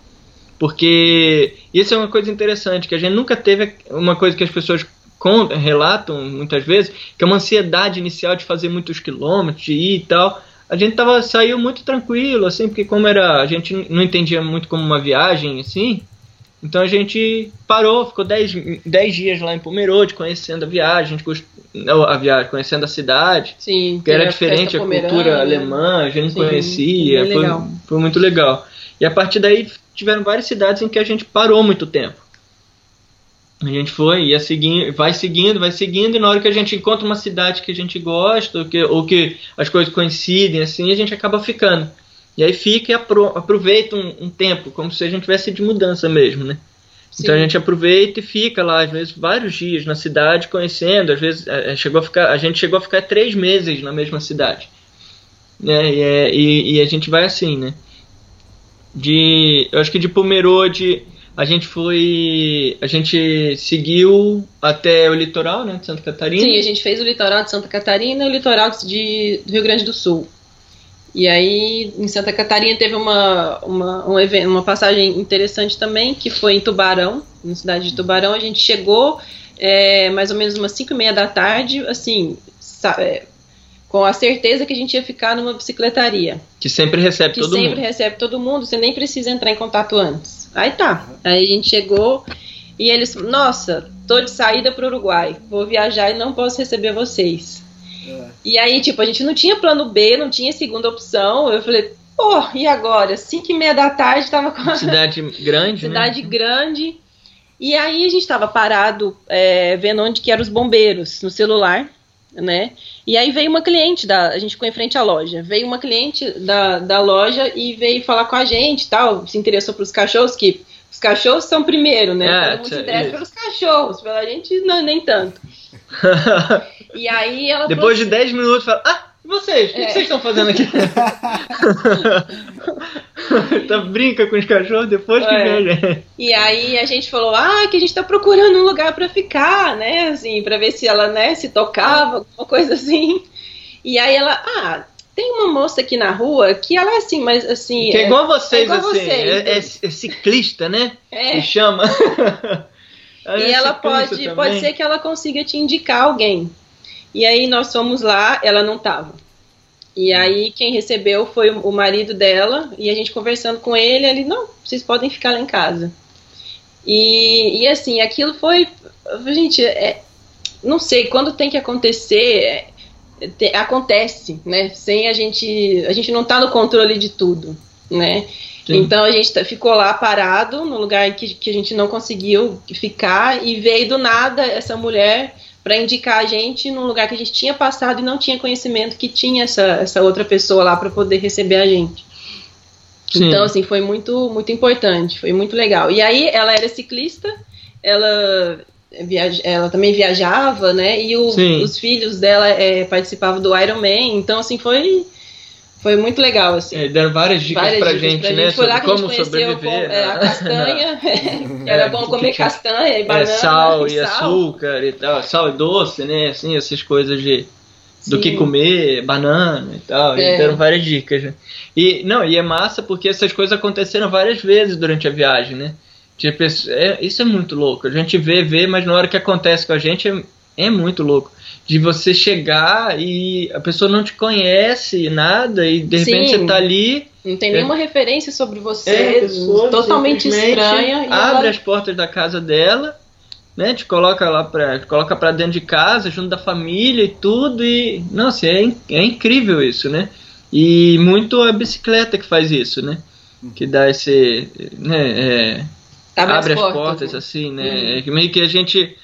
Porque isso é uma coisa interessante, que a gente nunca teve uma coisa que as pessoas con- relatam muitas vezes, que é uma ansiedade inicial de fazer muitos quilômetros, de ir e tal. A gente tava, saiu muito tranquilo, assim, porque como era. A gente não entendia muito como uma viagem, assim. Então a gente parou, ficou 10 dias lá em Pomerode, conhecendo a viagem, a, viagem, conhecendo a cidade. Sim, que era diferente a cultura alemã, a gente não Sim, conhecia, foi, foi muito legal. E a partir daí tiveram várias cidades em que a gente parou muito tempo. A gente foi, ia seguindo, vai seguindo, vai seguindo, e na hora que a gente encontra uma cidade que a gente gosta, ou que, ou que as coisas coincidem, assim, a gente acaba ficando. E aí fica e apro- aproveita um, um tempo, como se a gente tivesse de mudança mesmo, né? Então a Sim. gente aproveita e fica lá, às vezes, vários dias na cidade, conhecendo. Às vezes, eh, chegou a, ficar, a gente chegou a ficar três meses na mesma cidade. Né? E, é- e- e a gente vai assim, né? De, eu acho que de Pomerode a gente foi. A gente seguiu até o litoral, né? De Santa Catarina. Sim, a gente fez o litoral de Santa Catarina e o litoral de, do Rio Grande do Sul. E aí, em Santa Catarina, teve uma, uma, um evento, uma passagem interessante também, que foi em Tubarão, na cidade de Tubarão. A gente chegou é, mais ou menos umas 5 e meia da tarde, assim, sa- é, com a certeza que a gente ia ficar numa bicicletaria. Que sempre recebe que todo sempre mundo. recebe todo mundo, você nem precisa entrar em contato antes. Aí tá. Aí a gente chegou e eles, nossa, tô de saída pro Uruguai, vou viajar e não posso receber vocês. E aí, tipo, a gente não tinha plano B, não tinha segunda opção. Eu falei, pô, e agora? Cinco e meia da tarde, tava com a Cidade [laughs] grande, cidade né? grande. E aí a gente tava parado, é, vendo onde que eram os bombeiros, no celular, né? E aí veio uma cliente da. A gente ficou em frente à loja. Veio uma cliente da, da loja e veio falar com a gente tal. Se interessou pelos cachorros, que os cachorros são primeiro, né? É, Todo mundo se interessa pelos cachorros, pela gente não, nem tanto. [laughs] E aí ela Depois de trouxe- 10 minutos, fala: Ah, vocês? O que É. que vocês estão fazendo aqui? [laughs] tá, brinca com os cachorros depois que É. vem, gente. E aí a gente falou, ah, que a gente tá procurando um lugar pra ficar, né? Assim, pra ver se ela, né, se tocava, alguma coisa assim. E aí ela, ah, tem uma moça aqui na rua que ela é assim, mas assim. Que é igual vocês, é igual assim. vocês. É, é- é ciclista, né? É. Se chama. [laughs] E ela pode, pode ser que ela consiga te indicar alguém. E aí nós fomos lá, ela não tava. E aí quem recebeu foi o marido dela, e a gente conversando com ele, ele, não, vocês podem ficar lá em casa. E, e assim, aquilo foi. Gente, é, não sei, quando tem que acontecer, é, te- acontece, né? Sem a gente. A gente não tá no controle de tudo, né? Sim. Então a gente tá- ficou lá parado, no lugar que, que a gente não conseguiu ficar, e veio do nada essa mulher para indicar a gente num lugar que a gente tinha passado e não tinha conhecimento que tinha essa, essa outra pessoa lá para poder receber a gente. Sim. Então, assim, foi muito, muito importante, foi muito legal. E aí, ela era ciclista, ela, viaja, ela também viajava, né? E o- os filhos dela é, participavam do Ironman, então, assim, foi, foi muito legal, assim. É, deram várias dicas Várias pra dicas gente, pra né? gente. Foi lá sobre que a gente como conheceu sobreviver. com- é, a né? castanha, [laughs] [laughs] que era É, bom comer tinha- castanha e banana. É, sal e sal. açúcar e tal. Sal e doce, né? Assim, essas coisas de do Sim. que comer, banana e tal. É. E deram várias dicas. né? E não, e é massa porque essas coisas aconteceram várias vezes durante a viagem, né? De pessoa- é, isso é muito louco. A gente vê, vê, mas na hora que acontece com a gente é, é muito louco. De você chegar e a pessoa não te conhece nada e de repente Sim. você tá ali. Não tem É. nenhuma referência sobre você, É, a pessoa totalmente simplesmente estranha. e Abre ela- as portas da casa dela, né? Te coloca lá pra. Te coloca pra dentro de casa, junto da família e tudo. E. Nossa, é, in- é incrível isso, né? E muito a bicicleta que faz isso, né? Que dá esse. Né, é, abre, as portas, assim, né? Uhum. É meio que a gente.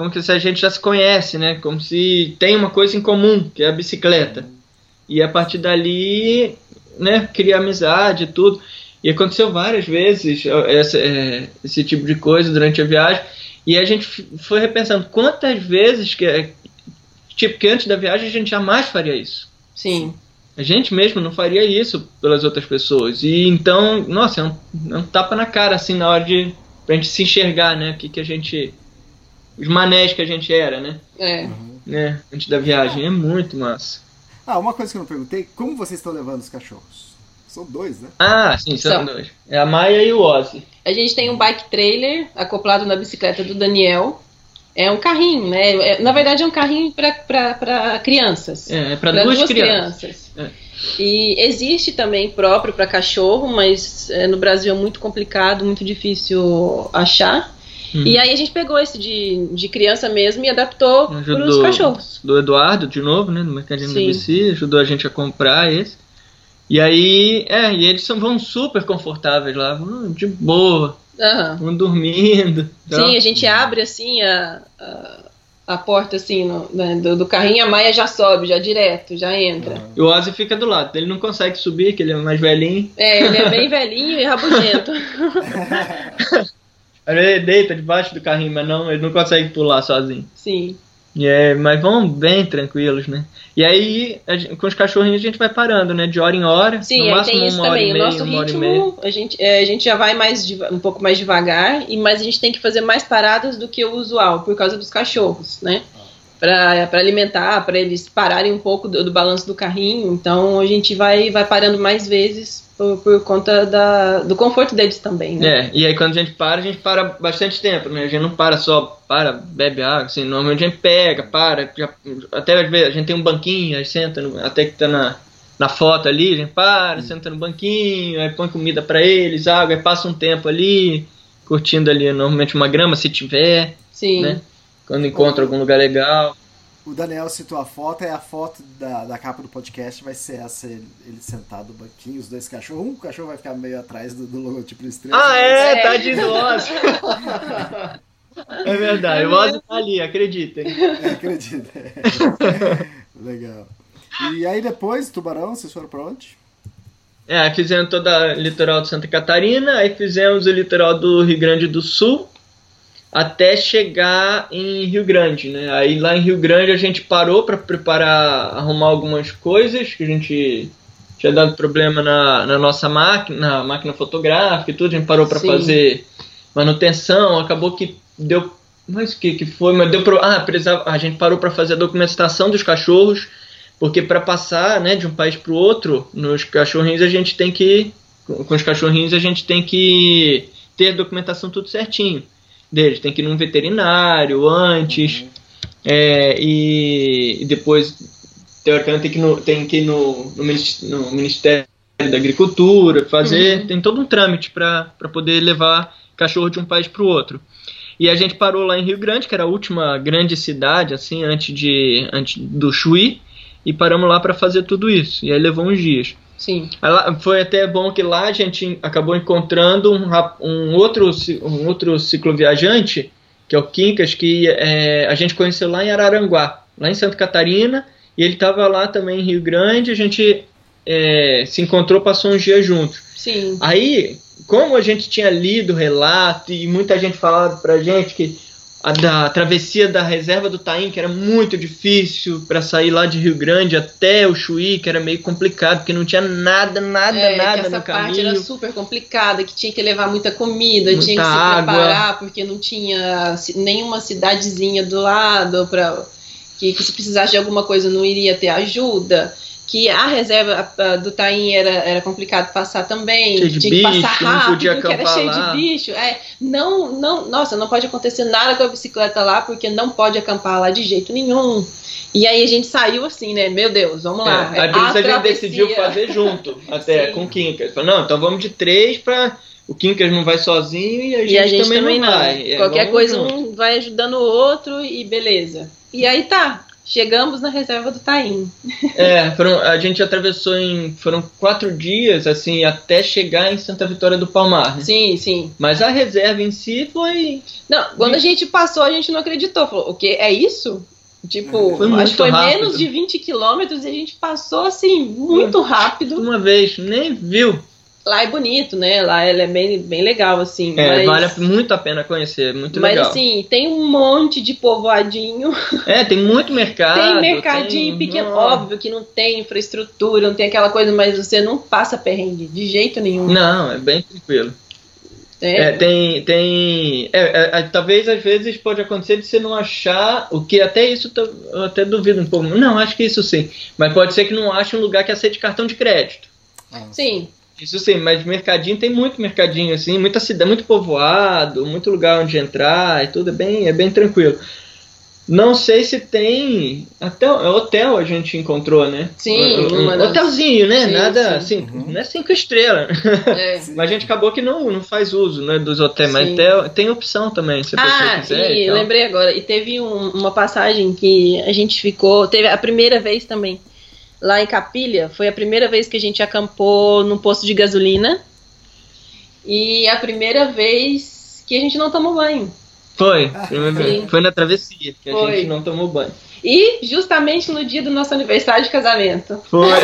Como que se a gente já se conhece, né? Como se tem uma coisa em comum, que é a bicicleta. E a partir dali, né, cria amizade e tudo. E aconteceu várias vezes essa, é, esse tipo de coisa durante a viagem. E a gente foi repensando quantas vezes que. é- Tipo, que antes da viagem a gente jamais faria isso. Sim. A gente mesmo não faria isso pelas outras pessoas. E então, nossa, é um, é um tapa na cara, assim, na hora de. pra gente se enxergar, né? O que, que a gente. Os manés que a gente era, né? É. né? Antes da viagem. É muito massa. Ah, uma coisa que eu não perguntei, como vocês estão levando os cachorros? São dois, né? Ah, sim, são São. dois. É a Maia e o Ozzy. A gente tem um bike trailer acoplado na bicicleta do Daniel. É um carrinho, né? É- na verdade, é um carrinho para crianças. É, é pra Pra duas, crianças. crianças. E existe também próprio para cachorro, mas é, no Brasil é muito complicado, muito difícil achar. Hum. E aí a gente pegou esse de, de criança mesmo e adaptou para os cachorros. do Eduardo, de novo, né? Do Mercadinho da Sim. BC, ajudou a gente a comprar esse. E aí, é, e eles são, vão super confortáveis lá, vão de boa, Aham. vão dormindo. Sim, a gente abre assim a, a, a porta assim no- né, do, do carrinho, a Maia já sobe, já direto, já entra. E o Ozzy fica do lado, ele não consegue subir, que ele é mais velhinho. É, ele é bem [laughs] velhinho e rabugento. [laughs] Ele deita debaixo do carrinho, mas não, ele não consegue pular sozinho. Sim. E é, mas vão bem tranquilos, né? E aí, gente- com os cachorrinhos a gente vai parando, né? De hora em hora. Sim, no aí máximo tem isso também. e O meia, nosso meia. ritmo, a gente, é, a gente já vai mais um pouco mais devagar, e mas a gente tem que fazer mais paradas do que o usual, por causa dos cachorros, né? Para alimentar, para eles pararem um pouco do, do balanço do carrinho. Então a gente vai, vai parando mais vezes por, por conta da, do conforto deles também, né? É, e aí quando a gente para, a gente para bastante tempo, né? A gente não para só, para, bebe água, assim, normalmente a gente pega, para, já- até às vezes a gente tem um banquinho, aí senta, no- até que tá na, na foto ali, a gente para, senta no banquinho, aí põe comida pra eles, água, aí passa um tempo ali, curtindo ali normalmente uma grama, se tiver, Sim. né? Quando encontra algum lugar legal. O Daniel citou a foto, é a foto da, da capa do podcast vai ser essa, ele, ele sentado no banquinho, os dois cachorros. Um cachorro vai ficar meio atrás do, do logotipo do Estrela. Ah, é, É. tadinho do Ozzy. É verdade, o Ozzy tá ali, acreditem. É, acredita. [laughs] Legal. E aí depois, Tubarão, vocês foram pra onde? É, fizemos toda a litoral de Santa Catarina, aí fizemos o litoral do Rio Grande do Sul, até chegar em Rio Grande, né? Aí lá em Rio Grande a gente parou para preparar, arrumar algumas coisas que a gente tinha dado problema na, na nossa máquina, na máquina fotográfica e tudo, a gente parou para fazer manutenção, acabou que deu, mas o que que foi? Mas deu pro, ah, precisava, a gente parou para fazer a documentação dos cachorros, porque para passar, né, de um país para o outro, nos cachorrinhos a gente tem que com com os cachorrinhos a gente tem que ter a documentação tudo certinho deles, tem que ir num veterinário antes, é, e, e depois teoricamente tem que ir no, tem que no, no, no Ministério da Agricultura, fazer, tem todo um trâmite para poder levar cachorro de um país para o outro. E a gente parou lá em Rio Grande, que era a última grande cidade, assim, antes, de, antes do Chuí, e paramos lá para fazer tudo isso. E aí levou uns dias. Sim. Lá- Foi até bom que lá a gente acabou encontrando um, um outro, um outro cicloviajante, que é o Quincas, que é, a gente conheceu lá em Araranguá, lá em Santa Catarina, e ele estava lá também em Rio Grande, a gente é, se encontrou, passou uns dias juntos. Sim. Aí, como a gente tinha lido o relato e muita gente falava pra gente que a da travessia da reserva do Taim, que era muito difícil para sair lá de Rio Grande até o Chuí, que era meio complicado, porque não tinha nada, nada, É, nada essa no parte caminho. era super complicada, que tinha que levar muita comida, Muita tinha que se água. preparar, porque não tinha nenhuma cidadezinha do lado para que, que se precisasse de alguma coisa não iria ter ajuda. Que a reserva a- a do Taim era, era complicado passar também, Cheio de tinha que passar bicho, não rápido, podia que era acampar cheio lá. de bicho. É, não, não, nossa, não pode acontecer nada com a bicicleta lá, porque não pode acampar lá de jeito nenhum. E aí a gente saiu assim, né? Meu Deus, vamos lá. É, aí por isso a gente decidiu fazer junto, [laughs] até Sim. com o Quincas. Falou, não, então vamos de três pra. O Quincas não vai sozinho e a gente, E a gente também, também, não. vai. É, Qualquer coisa junto. um vai ajudando o outro e beleza. E aí tá, chegamos na reserva do Taim. É, foram, a gente atravessou em. Foram quatro dias, assim, até chegar em Santa Vitória do Palmar. né? Sim, sim. Mas a reserva em si foi. Não, quando a gente passou, a gente não acreditou. Falou, o quê? É isso? Tipo, Foi acho que foi rápido. menos de 20 quilômetros e a gente passou assim, muito rápido. Uma vez, nem viu. Lá é bonito, né? Lá ela é bem, bem legal, assim. É, mas, vale muito a pena conhecer, muito mas legal. assim, tem um monte de povoadinho. é, tem muito [laughs] mercado. tem mercadinho tem- pequeno, Nossa. óbvio que não tem infraestrutura, não tem aquela coisa, mas você não passa perrengue de jeito nenhum. Não, é bem tranquilo. É, É, tem. tem é, é, é, talvez às vezes pode acontecer de você não achar. O que até isso eu até duvido um pouco. Não, acho que isso sim. Mas pode ser que não ache um lugar que aceite cartão de crédito. Sim. Isso sim, mas mercadinho tem muito mercadinho, assim, muita cidade, muito povoado, muito lugar onde entrar e tudo, é bem, é bem tranquilo. Não sei se tem. Até hotel a gente encontrou, né? Sim, um, uma das- hotelzinho, né? Sim, Nada sim. assim, não é cinco estrelas. É. [laughs] Mas a gente acabou que não, não faz uso né, dos hotéis, mas Sim. tem, opção também, se a pessoa Ah, quiser. tal. lembrei agora. E teve um- uma passagem que a gente ficou. Teve a primeira vez também. Lá em Capilha, foi a primeira vez que a gente acampou num posto de gasolina. E a primeira vez que a gente não tomou banho. Foi. Sim. foi na travessia que a Foi. gente não tomou banho. E justamente no dia do nosso aniversário de casamento. Foi. [laughs]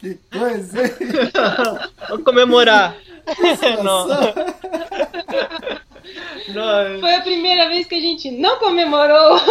Que coisa, hein? Vamos comemorar. não. Não, Foi a primeira vez que a gente não comemorou. [laughs]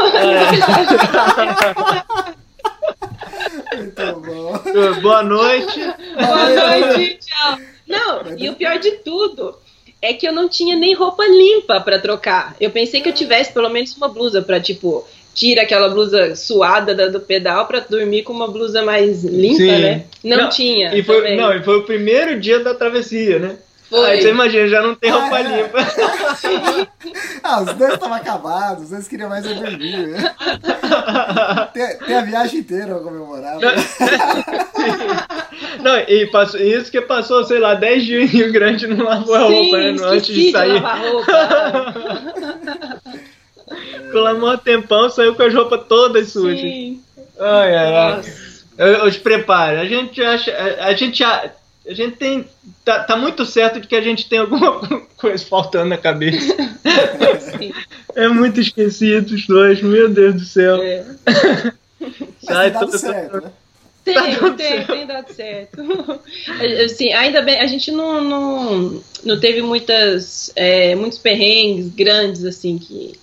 Muito bom. [laughs] Boa noite. Boa noite, tchau. Não, e o pior de tudo é que eu não tinha nem roupa limpa pra trocar. Eu pensei que eu tivesse pelo menos uma blusa pra, tipo, tira aquela blusa suada da- do pedal pra dormir com uma blusa mais limpa, Sim. né? Não, Não, tinha. E foi, também. não, e foi o primeiro dia da travessia, né? Foi. Aí você imagina, já não tem roupa Ah, é. limpa. [laughs] Ah, os dois estavam acabados, os dois queriam mais um dormir. né? Tem, tem a viagem inteira pra comemorar. né? Não, e passou, isso que passou, sei lá, 10 dias em Rio Grande não lavou a roupa, né? Antes de sair. lavar roupa. Ficou lá um tempão, saiu com as roupas todas sujas. Sim. Ai, ai, ai. Nossa. Eu- Os prepare. A gente acha. A, a gente. A, a gente tem. Tá, tá muito certo de que a gente tem alguma [laughs] coisa faltando na cabeça. Sim. É muito esquecido os dois, meu Deus do céu. É. [laughs] Sai tem dado tudo- certo, né? Tem, dando tem, certo. tem dado certo. [laughs] Assim, ainda bem, a gente não, não, não teve muitas, é, muitos perrengues grandes, assim, que,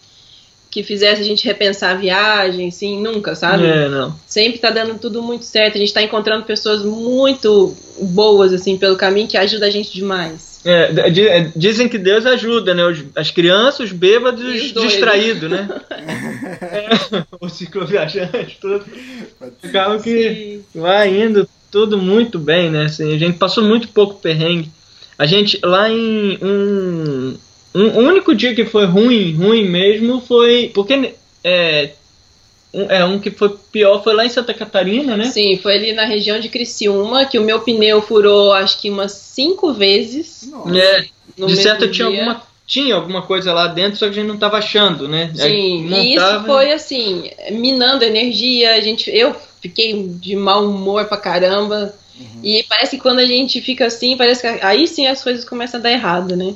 que fizesse a gente repensar a viagem, assim, nunca, sabe? É, não. Sempre tá dando tudo muito certo, a gente tá encontrando pessoas muito boas, assim, pelo caminho, que ajudam a gente demais. É, é, dizem que Deus ajuda, né? Os- as crianças, os bêbados os distraídos, né? [laughs] é, [laughs] os cicloviajantes, tudo. Acaba que Sim. vai indo tudo muito bem, né? Assim, a gente passou muito pouco perrengue. A gente, lá em um, um o único dia que foi ruim, ruim mesmo, foi. Porque é, um, é, um que foi pior foi lá em Santa Catarina, né? Sim, foi ali na região de Criciúma, que o meu pneu furou, acho que umas cinco vezes. Nossa. É, no de certo tinha alguma, tinha alguma coisa lá dentro, só que a gente não tava achando, né? Sim, e montava- isso foi assim, minando energia, a gente, eu fiquei de mau humor pra caramba. E parece que quando a gente fica assim, parece que aí sim as coisas começam a dar errado, né?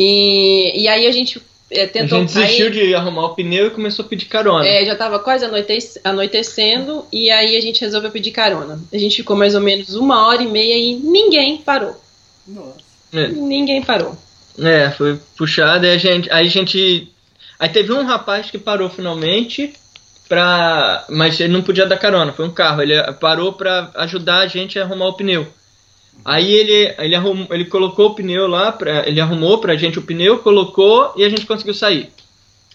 E, e aí a gente é, A tentou. gente desistiu aí, de arrumar o pneu e começou a pedir carona. é, já tava quase anoitec- anoitecendo, e aí a gente resolveu pedir carona. A gente ficou mais ou menos uma hora e meia e ninguém parou. Nossa. É. Ninguém parou. É, foi puxado e a gente. Aí a gente. Aí teve um rapaz que parou finalmente pra. Mas ele não podia dar carona, foi um carro. Ele parou pra ajudar a gente a arrumar o pneu. Aí ele, ele, arrumou, ele colocou o pneu lá, pra, ele arrumou pra gente o pneu, colocou e a gente conseguiu sair.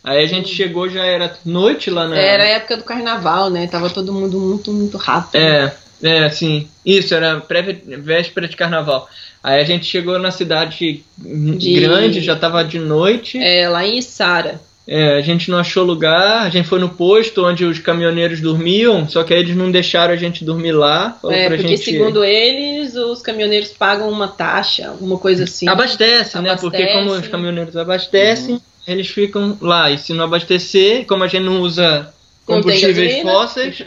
Aí a gente chegou, já era noite lá na. Era a época do carnaval, né? Tava todo mundo muito, muito rápido. É, é, sim. Isso, era pré-véspera de carnaval. Aí a gente chegou na cidade De- grande, já tava de noite. É, lá em Içara. É, a gente não achou lugar, a gente foi no posto onde os caminhoneiros dormiam, só que aí eles não deixaram a gente dormir lá. É, porque gente... segundo eles, os caminhoneiros pagam uma taxa, alguma coisa assim. Abastece, né? Porque como os caminhoneiros abastecem, eles ficam lá. E se não abastecer, como a gente não usa combustíveis fósseis,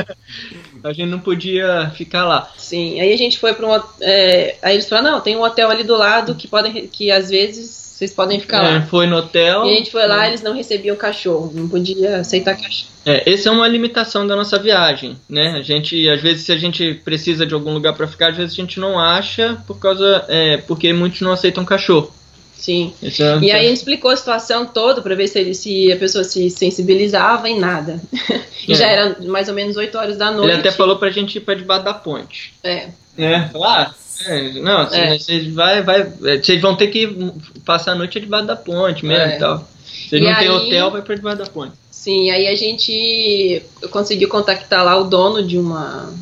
[laughs] a gente não podia ficar lá. Sim, aí a gente foi para um. É, aí eles falaram: não, tem um hotel ali do lado que, podem, que às vezes vocês podem ficar É, lá. foi no hotel. E a gente foi lá, eles não recebiam cachorro, não podia aceitar cachorro. É, essa é uma limitação da nossa viagem, né? A gente, às vezes, se a gente precisa de algum lugar para ficar, às vezes a gente não acha por causa, é, porque muitos não aceitam cachorro. Sim. É- E aí a gente explicou a situação toda para ver se, ele- se a pessoa se sensibilizava em nada. [laughs] e É. já era mais ou menos 8 horas da noite. Ele até falou pra gente ir pra debaixo da ponte. É. É, ah, é, não, É. vocês vai, vai, é, vocês vão ter que passar a noite debaixo da ponte mesmo É. e tal. Vocês E não tem aí- hotel, vai pra debaixo da ponte. Sim, aí a gente conseguiu contactar lá o dono de uma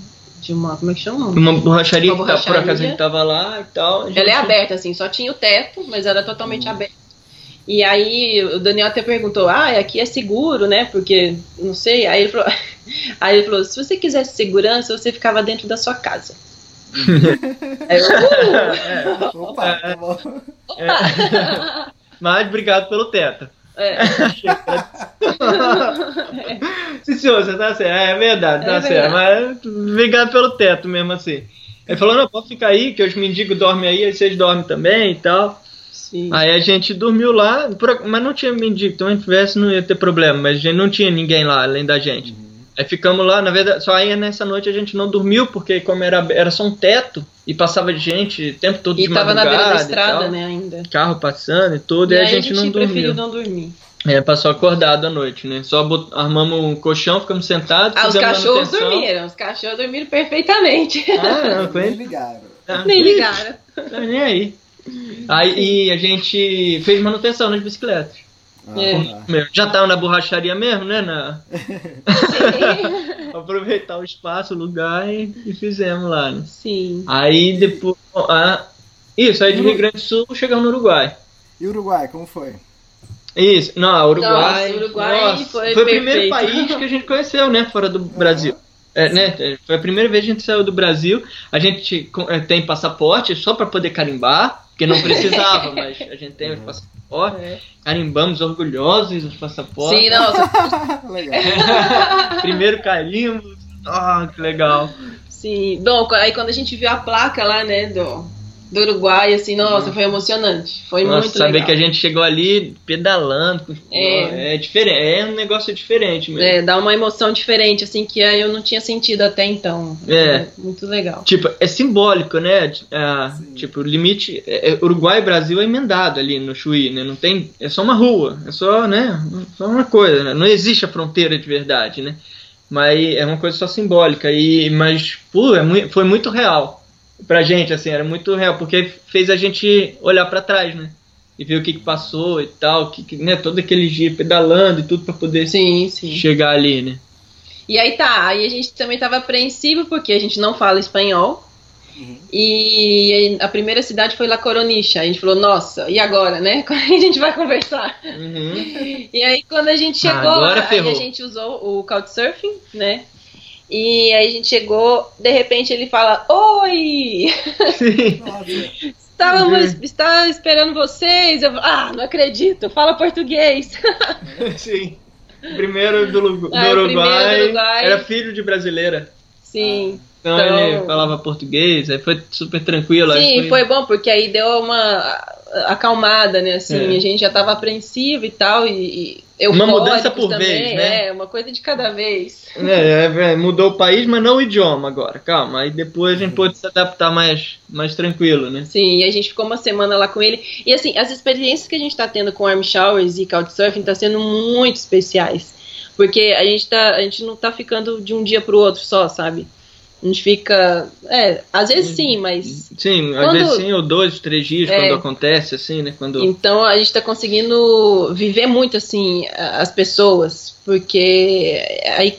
de uma. Como é que chama? Uma borracharia, Uma que tá- por borracharia. acaso a gente tava lá e tal. gente- Ela é aberta, assim, só tinha o teto, mas era totalmente aberta. E aí o Daniel até perguntou, ah, aqui é seguro, né? Porque, não sei, aí ele falou, [laughs] aí ele falou, se você quisesse segurança, você ficava dentro da sua casa. Eu, [laughs] uh! Opa, tá bom. [laughs] Mas obrigado pelo teto. É, [laughs] Sim, senhor, você tá certo. É verdade, tá É certo. Mas obrigado pelo teto mesmo assim. Ele falou, não, pode ficar aí, que os mendigos dormem aí, aí vocês dormem também e tal. sim. Aí a gente dormiu lá, mas não tinha mendigo, então a gente tivesse não ia ter problema, mas a gente não tinha ninguém lá além da gente. Aí ficamos lá, na verdade, só aí nessa noite a gente não dormiu, porque como era, era só um teto e passava de gente o tempo todo E de tava na beira da madrugada e estrada, tal, né, ainda. Carro passando e tudo, e, aí a gente, não preferiu dormiu. não dormir. É, passou acordado à noite, né? Só bot- armamos um colchão, ficamos sentados. Ah, os cachorros manutenção. dormiram, os cachorros dormiram perfeitamente. Ah, não, [laughs] com Nem ligaram. Ah, Nem ligaram. Nem aí. Aí e a gente fez manutenção nas bicicletas. Ah, É. Meu, Já tava na borracharia mesmo, né? Na... [laughs] Aproveitar o espaço, o lugar e, e fizemos lá, né? Sim. Aí depois. Ah, isso, aí de Rio Grande do Sul chegamos no Uruguai. E Uruguai, como foi? Isso, não, Uruguai. Nossa, Uruguai nossa, foi o primeiro país que a gente conheceu, né? Fora do Brasil. É, né? é, Foi a primeira vez que a gente saiu do Brasil. A gente é, tem passaporte só para poder carimbar, porque não precisava, [laughs] mas a gente tem os passaportes. É. Carimbamos orgulhosos os passaportes. Sim, nossa, [laughs] Legal. [laughs] Primeiro carimbo. Ah, que legal. sim. Bom, aí quando a gente viu a placa lá, né, do, do Uruguai, assim, nossa, foi emocionante. Foi Nossa, muito saber legal. que a gente chegou ali pedalando. É. é diferente. É um negócio diferente mesmo. É, dá uma emoção diferente, assim, que eu não tinha sentido até então. É. Muito legal. Tipo, é simbólico, né? Ah, tipo, o limite. é- é Uruguai e Brasil é emendado ali no Chuí, né? Não tem. É só uma rua. É só, né? Só uma coisa, né? Não existe a fronteira de verdade, né? Mas é uma coisa só simbólica. E, mas, pô, é mui- foi muito real. Pra gente, assim, era muito real, porque fez a gente olhar pra trás, né? E ver o que, que passou e tal, que, que, né? Todo aquele dia pedalando e tudo pra poder Sim, sim. chegar ali, né? E aí tá, aí a gente também tava apreensivo porque a gente não fala espanhol. E a primeira cidade foi La Coronicha. A gente falou, nossa, e agora, né? Como é que a gente vai conversar? Uhum. E aí quando a gente chegou, Agora aí ferrou. a gente usou o Couchsurfing, né? E aí a gente chegou, de repente ele fala, oi! [laughs] Estávamos está esperando vocês. Eu, ah, não acredito, fala português. [laughs] Sim. Primeiro do, do Ah, o primeiro Uruguai, do Uruguai. era filho de brasileira. Sim. Então, Então- ele falava português, aí foi super tranquilo. aí Sim, foi bom, porque aí deu uma acalmada, né? Assim, É. a gente já tava apreensivo e tal, e, e Uma mudança por também, vez, né? É, uma coisa de cada vez. É, é, é, mudou o país, mas não o idioma agora. Calma, aí depois a gente pôde se adaptar mais, mais tranquilo, né? Sim, e a gente ficou uma semana lá com ele. E assim, as experiências que a gente tá tendo com Arm Showers e Couchsurfing tá sendo muito especiais. Porque a gente, tá, a gente não tá ficando de um dia pro outro só, sabe? A gente fica. É, às vezes sim, mas Sim, às Quando- vezes sim, ou dois, três dias, É. quando acontece, assim, né? Quando... Então a gente está conseguindo viver muito assim as pessoas, porque aí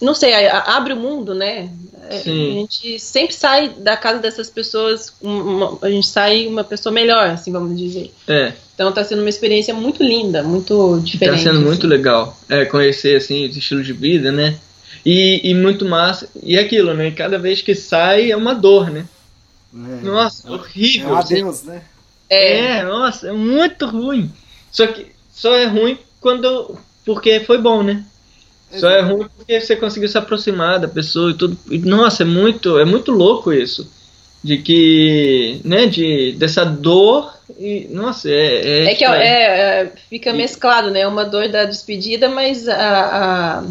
não sei, abre o mundo, né? É, Sim. A gente sempre sai da casa dessas pessoas, uma- a gente sai uma pessoa melhor, assim, vamos dizer. É, Então tá sendo uma experiência muito linda, muito tá diferente. sendo muito assim. legal. É, conhecer, assim, esse estilo de vida, né? E, e muito massa. E aquilo, né? Cada vez que sai é uma dor, né? É. Nossa, É horrível. um assim. adeus, né? É, É, nossa, é muito ruim. Só que só é ruim quando. Porque foi bom, né? Só é ruim porque você conseguiu se aproximar da pessoa e tudo. E, nossa, é muito, é muito louco isso. De que. né, de, dessa dor e. Nossa, é. é que é, é, fica mesclado, né? Uma dor da despedida, mas a, a,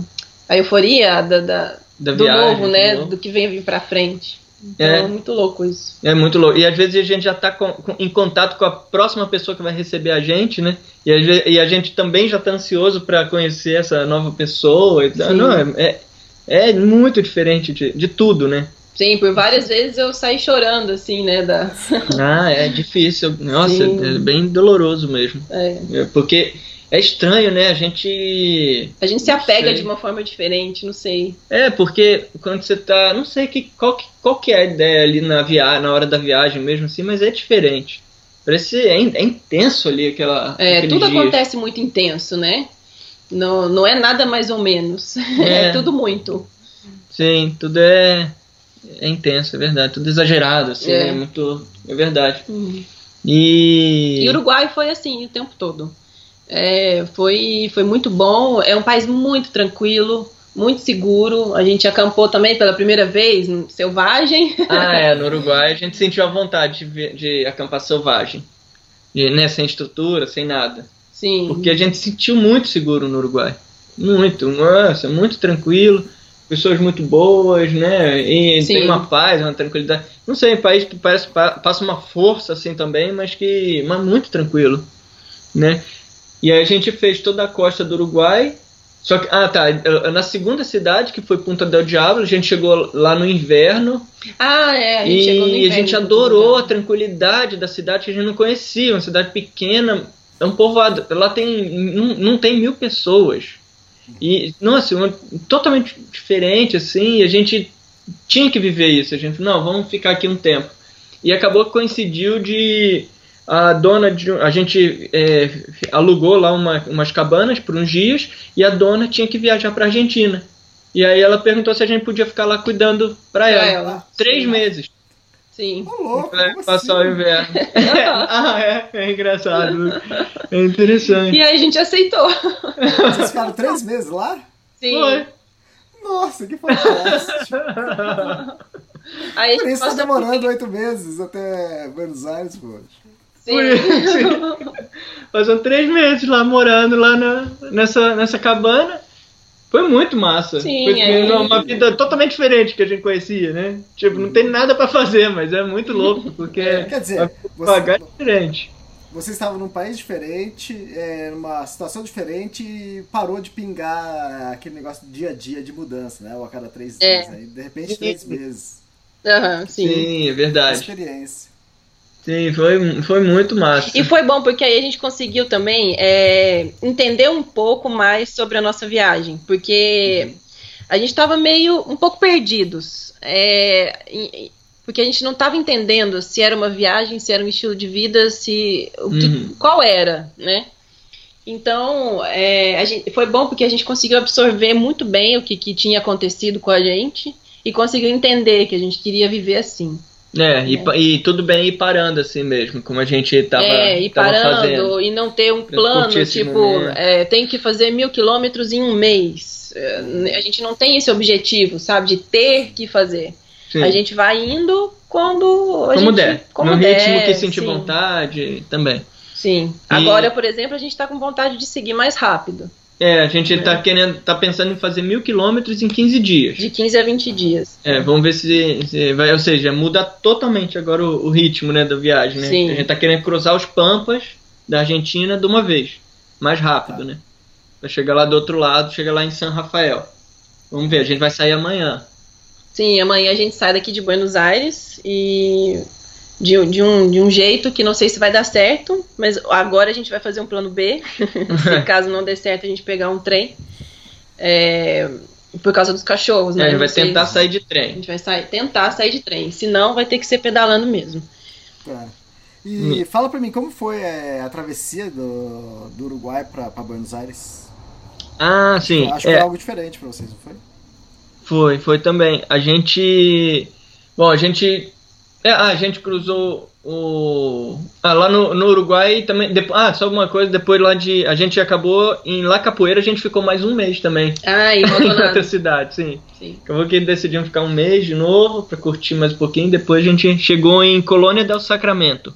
a euforia da, da- da do viagem, novo, né? entendeu? Do que vem vir pra frente. Então É. é muito louco isso. É muito louco. E às vezes a gente já está em contato com a próxima pessoa que vai receber a gente, né? E a, e a gente também já está ansioso para conhecer essa nova pessoa. E, tal. Não, é, é, é muito diferente de, de tudo, né? Sim, por várias vezes eu saí chorando, assim, né? Da... Ah, é difícil. Nossa, Sim. é bem doloroso mesmo. É. É, Porque é estranho, né? A gente. A gente se apega de uma forma diferente, não sei. É, porque quando você tá. Não sei que, qual, que, qual que é a ideia ali na, via, na hora da viagem mesmo, assim, mas é diferente. Parece é, é intenso ali aquela. É, tudo dias. acontece muito intenso, né? Não, não é nada mais ou menos. [laughs] É, É. tudo muito. Sim, tudo é, é intenso, é verdade. Tudo exagerado, assim, É. é muito. É verdade. Uhum. E. E o Uruguai foi assim o tempo todo. É, foi, foi muito bom. É um país muito tranquilo, muito seguro. A gente acampou também pela primeira vez, selvagem. [laughs] Ah, é, no Uruguai a gente sentiu a vontade de, de acampar selvagem. De, né, sem estrutura, sem nada. Sim. Porque a gente se sentiu muito seguro no Uruguai. Muito, nossa, muito tranquilo. Pessoas muito boas, né? E Sim. tem uma paz, uma tranquilidade. Não sei, um país que parece, pa- passa uma força assim também, mas que. Mas muito tranquilo, né? E aí a gente fez toda a costa do Uruguai. Só que, ah tá, na segunda cidade, que foi Punta del Diablo, a gente chegou lá no inverno Ah, é. A gente chegou no e a inverno gente adorou a tranquilidade da cidade que a gente não conhecia, uma cidade pequena, é um povoado, lá tem não, não tem mil pessoas e nossa, uma, totalmente diferente assim, e a gente tinha que viver isso, a gente não, vamos ficar aqui um tempo e acabou que coincidiu de a dona de a gente é, alugou lá uma, umas cabanas por uns dias e a dona tinha que viajar para Argentina e aí ela perguntou se a gente podia ficar lá cuidando para Pra ela. ela. Três Sim. meses Sim. Ô, louco, como passar assim? o inverno. [laughs] [laughs] ah, é, é engraçado. É interessante. E aí a gente aceitou. Vocês ficaram três meses lá? Sim. Foi. Nossa, que fantástico. Aí Por isso tá demorando oito meses até Buenos Aires, pô. Sim. [laughs] Passou três meses lá morando lá na, nessa, nessa cabana. Foi muito massa. Sim, Foi aí- uma vida totalmente diferente que a gente conhecia, né? Tipo, não tem nada pra fazer, mas é muito louco, porque Quer dizer, pagar é você, diferente. você estava num país diferente, é, numa situação diferente e parou de pingar aquele negócio do dia a dia de mudança, né? Ou a cada três É. dias. Aí, de repente, três meses. Aham, sim. Sim, é verdade. Experiência. Sim, foi, foi muito massa. E foi bom porque aí a gente conseguiu também é, entender um pouco mais sobre a nossa viagem, porque a gente estava meio um pouco perdidos, é, porque a gente não estava entendendo se era uma viagem, se era um estilo de vida, se o que- Uhum. qual era, né? Então é, gente, foi bom porque a gente conseguiu absorver muito bem o que, que tinha acontecido com a gente e conseguiu entender que a gente queria viver assim. É, e, pa- e tudo bem ir parando assim mesmo, como a gente tava, é, ir tava parando fazendo. e não ter um plano, tipo, é, tem que fazer mil quilômetros em um mês. É, a gente não tem esse objetivo, sabe, de ter que fazer. Sim. A gente vai indo quando a como gente, der. como no der, ritmo que sentir sim. vontade também. Sim. Agora, por exemplo, a gente tá com vontade de seguir mais rápido, É, a gente tá querendo, tá pensando em fazer mil quilômetros em 15 dias. de 15 a 20 dias. É, vamos ver se, se vai, ou seja, muda totalmente agora o, o ritmo, né, da viagem, né? Sim. A gente tá querendo cruzar os pampas da Argentina de uma vez, mais rápido, né? Pra chegar lá do outro lado, chegar lá em San Rafael. Vamos ver, a gente vai sair amanhã. Sim, amanhã a gente sai daqui de Buenos Aires e de, um- de, um, de um jeito que não sei se vai dar certo, mas agora a gente vai fazer um plano B. [laughs] se caso não der certo, a gente pegar um trem. É, por causa dos cachorros, É, né? a gente Não vai sei- tentar sair de A trem. gente vai sair, tentar sair de trem. Se não, vai ter que ser pedalando mesmo. Tá. E fala pra mim, como foi é, a travessia do, do Uruguai pra, pra Buenos Aires? Ah, sim. Acho que é. foi algo diferente pra vocês, não foi? Foi, foi também. A gente. Bom, a gente. É, ah, a gente cruzou o. Ah, lá no, no Uruguai também. Depois, ah, só uma coisa, depois lá de. A gente acabou em La Capoeira, a gente ficou mais um mês também. Ah, e [laughs] em outra cidade, sim. Sim. Acabou que decidimos ficar um mês de novo pra curtir mais um pouquinho. Depois a gente chegou em Colônia del Sacramento.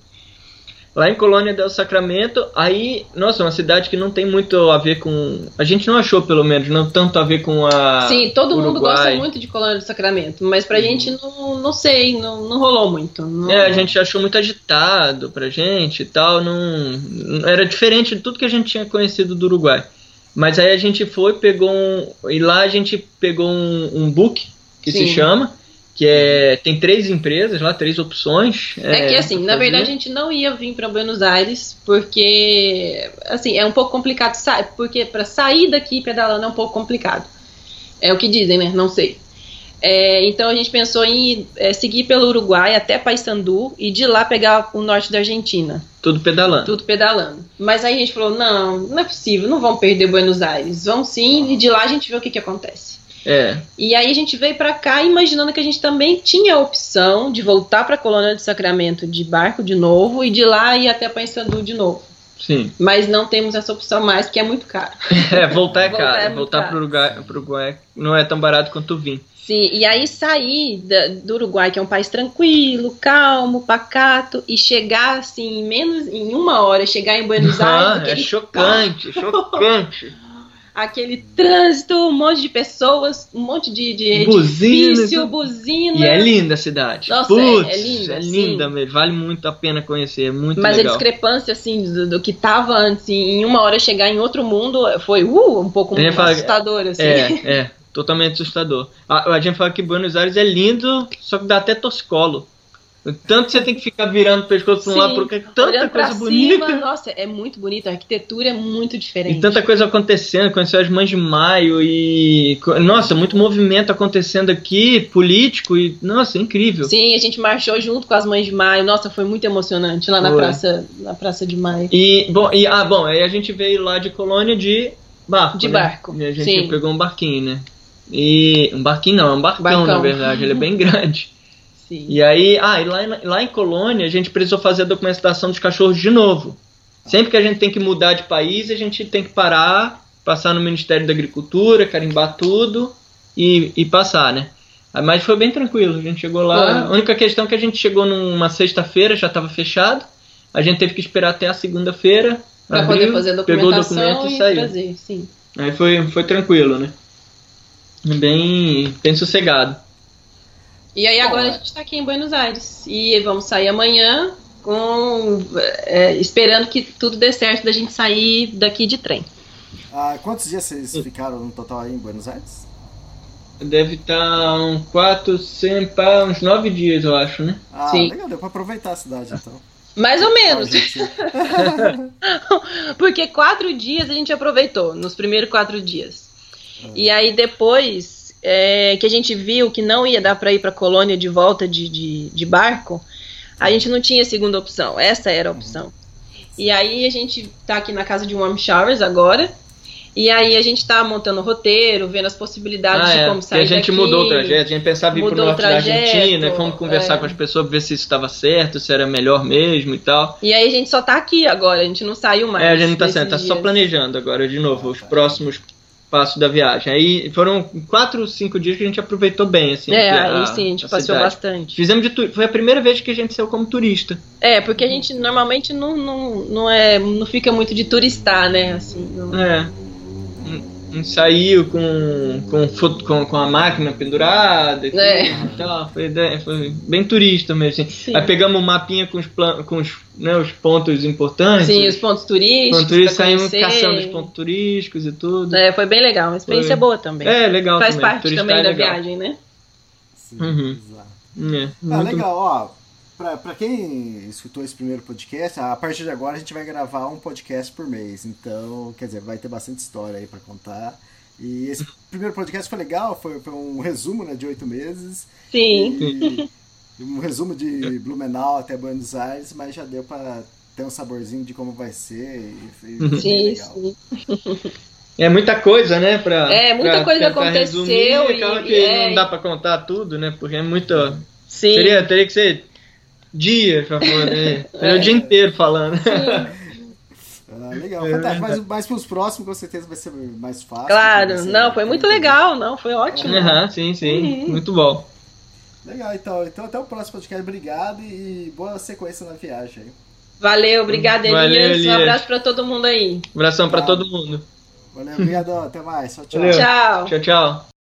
Lá em Colônia del Sacramento, aí, nossa, uma cidade que não tem muito a ver com. A gente não achou, pelo menos, não tanto a ver com a. Sim, todo mundo Uruguai. gosta muito de Colônia do Sacramento, mas pra gente não, não sei, não, não rolou muito. Não- É, a gente achou muito agitado pra gente e tal, não- era diferente de tudo que a gente tinha conhecido do Uruguai. Mas aí a gente foi, pegou um, e lá a gente pegou um, um book, que Sim. se chama, que é tem três empresas lá, três opções. É, que assim, na verdade a gente não ia vir para Buenos Aires porque assim, é um pouco complicado, porque para sair daqui pedalando é um pouco complicado. É o que dizem, né? Não sei. É, então a gente pensou em é, seguir pelo Uruguai até Paysandu e de lá pegar o norte da Argentina, tudo pedalando. tudo pedalando. Mas aí a gente falou: não, não é possível, não vamos perder Buenos Aires. Vamos sim, e de lá a gente vê o que, que acontece. É, E aí a gente veio pra cá imaginando que a gente também tinha a opção de voltar pra Colônia de Sacramento de barco de novo e de lá ir até Paysandu de novo. sim. Mas não temos essa opção mais, porque é muito caro. É, voltar é Voltar caro. é muito voltar caro. pro Uruguai, Uruguai não é tão barato quanto vir. Sim, e aí sair da- do Uruguai, que é um país tranquilo, calmo, pacato, e chegar assim, em menos em uma hora, chegar em Buenos Aires, Ah, é chocante, chocante. [laughs] aquele trânsito, um monte de pessoas, um monte de, de Buzina, edifício, tudo. buzina. E é linda a cidade. Nossa, Putz, é- é linda, É linda mesmo. Vale muito a pena conhecer. É muito Mas a legal. discrepância, assim, do, do que tava antes, em uma hora chegar em outro mundo, foi uh, um pouco falar- assustador, assim. É, é. Totalmente assustador. A, a gente fala que Buenos Aires é lindo, só que dá até toscolo. Tanto que você tem que ficar virando o pescoço para um lado, porque é tanta Olhando coisa bonita. cima, nossa, é muito bonito, a arquitetura é muito diferente. E tanta coisa acontecendo, conheceu as mães de maio e. Nossa, muito movimento acontecendo aqui, político e. Nossa, incrível. Sim, a gente marchou junto com as mães de maio, nossa, foi muito emocionante lá na Foi. praça, na praça de maio. E, bom, e, ah, bom, aí a gente veio lá de colônia de barco. De né? barco, E a gente sim. pegou um barquinho, né? E. Um barquinho não, é um barcão, Barcão. na verdade, ele é bem [laughs] grande. Sim. E aí, ah, e lá, em- lá em Colônia a gente precisou fazer a documentação dos cachorros de novo. Sempre que a gente tem que mudar de país, a gente tem que parar, passar no Ministério da Agricultura, carimbar tudo e, e passar, né? Ah, Mas foi bem tranquilo, a gente chegou lá. Foi. A única questão é que a gente chegou numa sexta-feira, já estava fechado. A gente teve que esperar até a segunda-feira. Abriu, poder fazer a pegou o documentação documento e e saiu. trazer, sim. Aí foi, foi tranquilo, né? Bem, bem sossegado. E aí agora a gente tá aqui em Buenos Aires. E vamos sair amanhã com é, esperando que tudo dê certo da gente sair daqui de trem. Ah, quantos dias vocês ficaram no total aí em Buenos Aires? Deve estar uns 4, 100, pá, uns 9 dias, eu acho, né? Ah, Sim. legal, deu pra aproveitar a cidade então. Mais ou menos. [laughs] Porque quatro dias a gente aproveitou, nos primeiros quatro dias. E aí depois é, que a gente viu que não ia dar para ir para colônia de volta de, de, de barco, a gente não tinha segunda opção. Essa era a opção. E aí a gente tá aqui na casa de Warm Showers agora. E aí a gente tá montando o roteiro, vendo as possibilidades Ah, de é, como porque sair a gente daqui. mudou o trajeto, a gente pensava em ir pro norte da trajeto, Argentina, fomos conversar é. com as pessoas ver se isso estava certo, se era melhor mesmo e tal. E aí a gente só tá aqui agora, a gente não saiu mais. é, a gente não tá desses certo, tá só planejando agora de novo os próximos passos da viagem. Aí foram quatro, cinco dias que a gente aproveitou bem, assim. É, a- aí sim, a gente a passeou cidade. bastante. Fizemos de tu... Foi a primeira vez que a gente saiu como turista. É, porque a gente normalmente não, não, não, é, não fica muito de turistar, né? Assim, não- É. Um saiu com, com, foto- com, com a máquina pendurada e, É. tal. Foi, foi bem turista mesmo. Assim. Sim. Aí pegamos um mapinha com os, plan, com os, né, os pontos importantes. Sim, os pontos turísticos. pontos turísticos, saímos conhecer. caçando os pontos turísticos e tudo. É, foi bem legal, uma experiência Foi. boa também. É, legal Faz também. parte Turistar também é da legal. viagem, né? Sim, Uhum. exato. É, Ah, muito- legal, ó. Pra, pra quem escutou esse primeiro podcast, a partir de agora a gente vai gravar um podcast por mês. Então, quer dizer, vai ter bastante história aí pra contar. E esse primeiro podcast foi legal, foi, foi um resumo né, de oito meses. Sim. E um resumo de Blumenau até Buenos Aires, mas já deu pra ter um saborzinho de como vai ser. E Sim, legal. sim. É muita coisa, né? Pra, É, muita pra coisa aconteceu resumir, e- que é, não dá pra contar tudo, né? Porque é muito. Sim. Seria, teria que ser dias pra poder. Seria o dia inteiro falando. Ah, legal, fantástico. Mas, mas pros próximos, com certeza, vai ser mais fácil. Claro, ser- não, foi muito legal, não, foi ótimo. Aham, sim, sim. Muito bom. Legal, então. Então até o próximo podcast. Obrigado e boa sequência na viagem. Valeu, obrigada, Valeu, Elias. Um Elias. abraço pra todo mundo aí. Abração pra Tá. todo mundo. Valeu, obrigado. Até mais. Tchau, tchau. Valeu. Tchau. Tchau, tchau.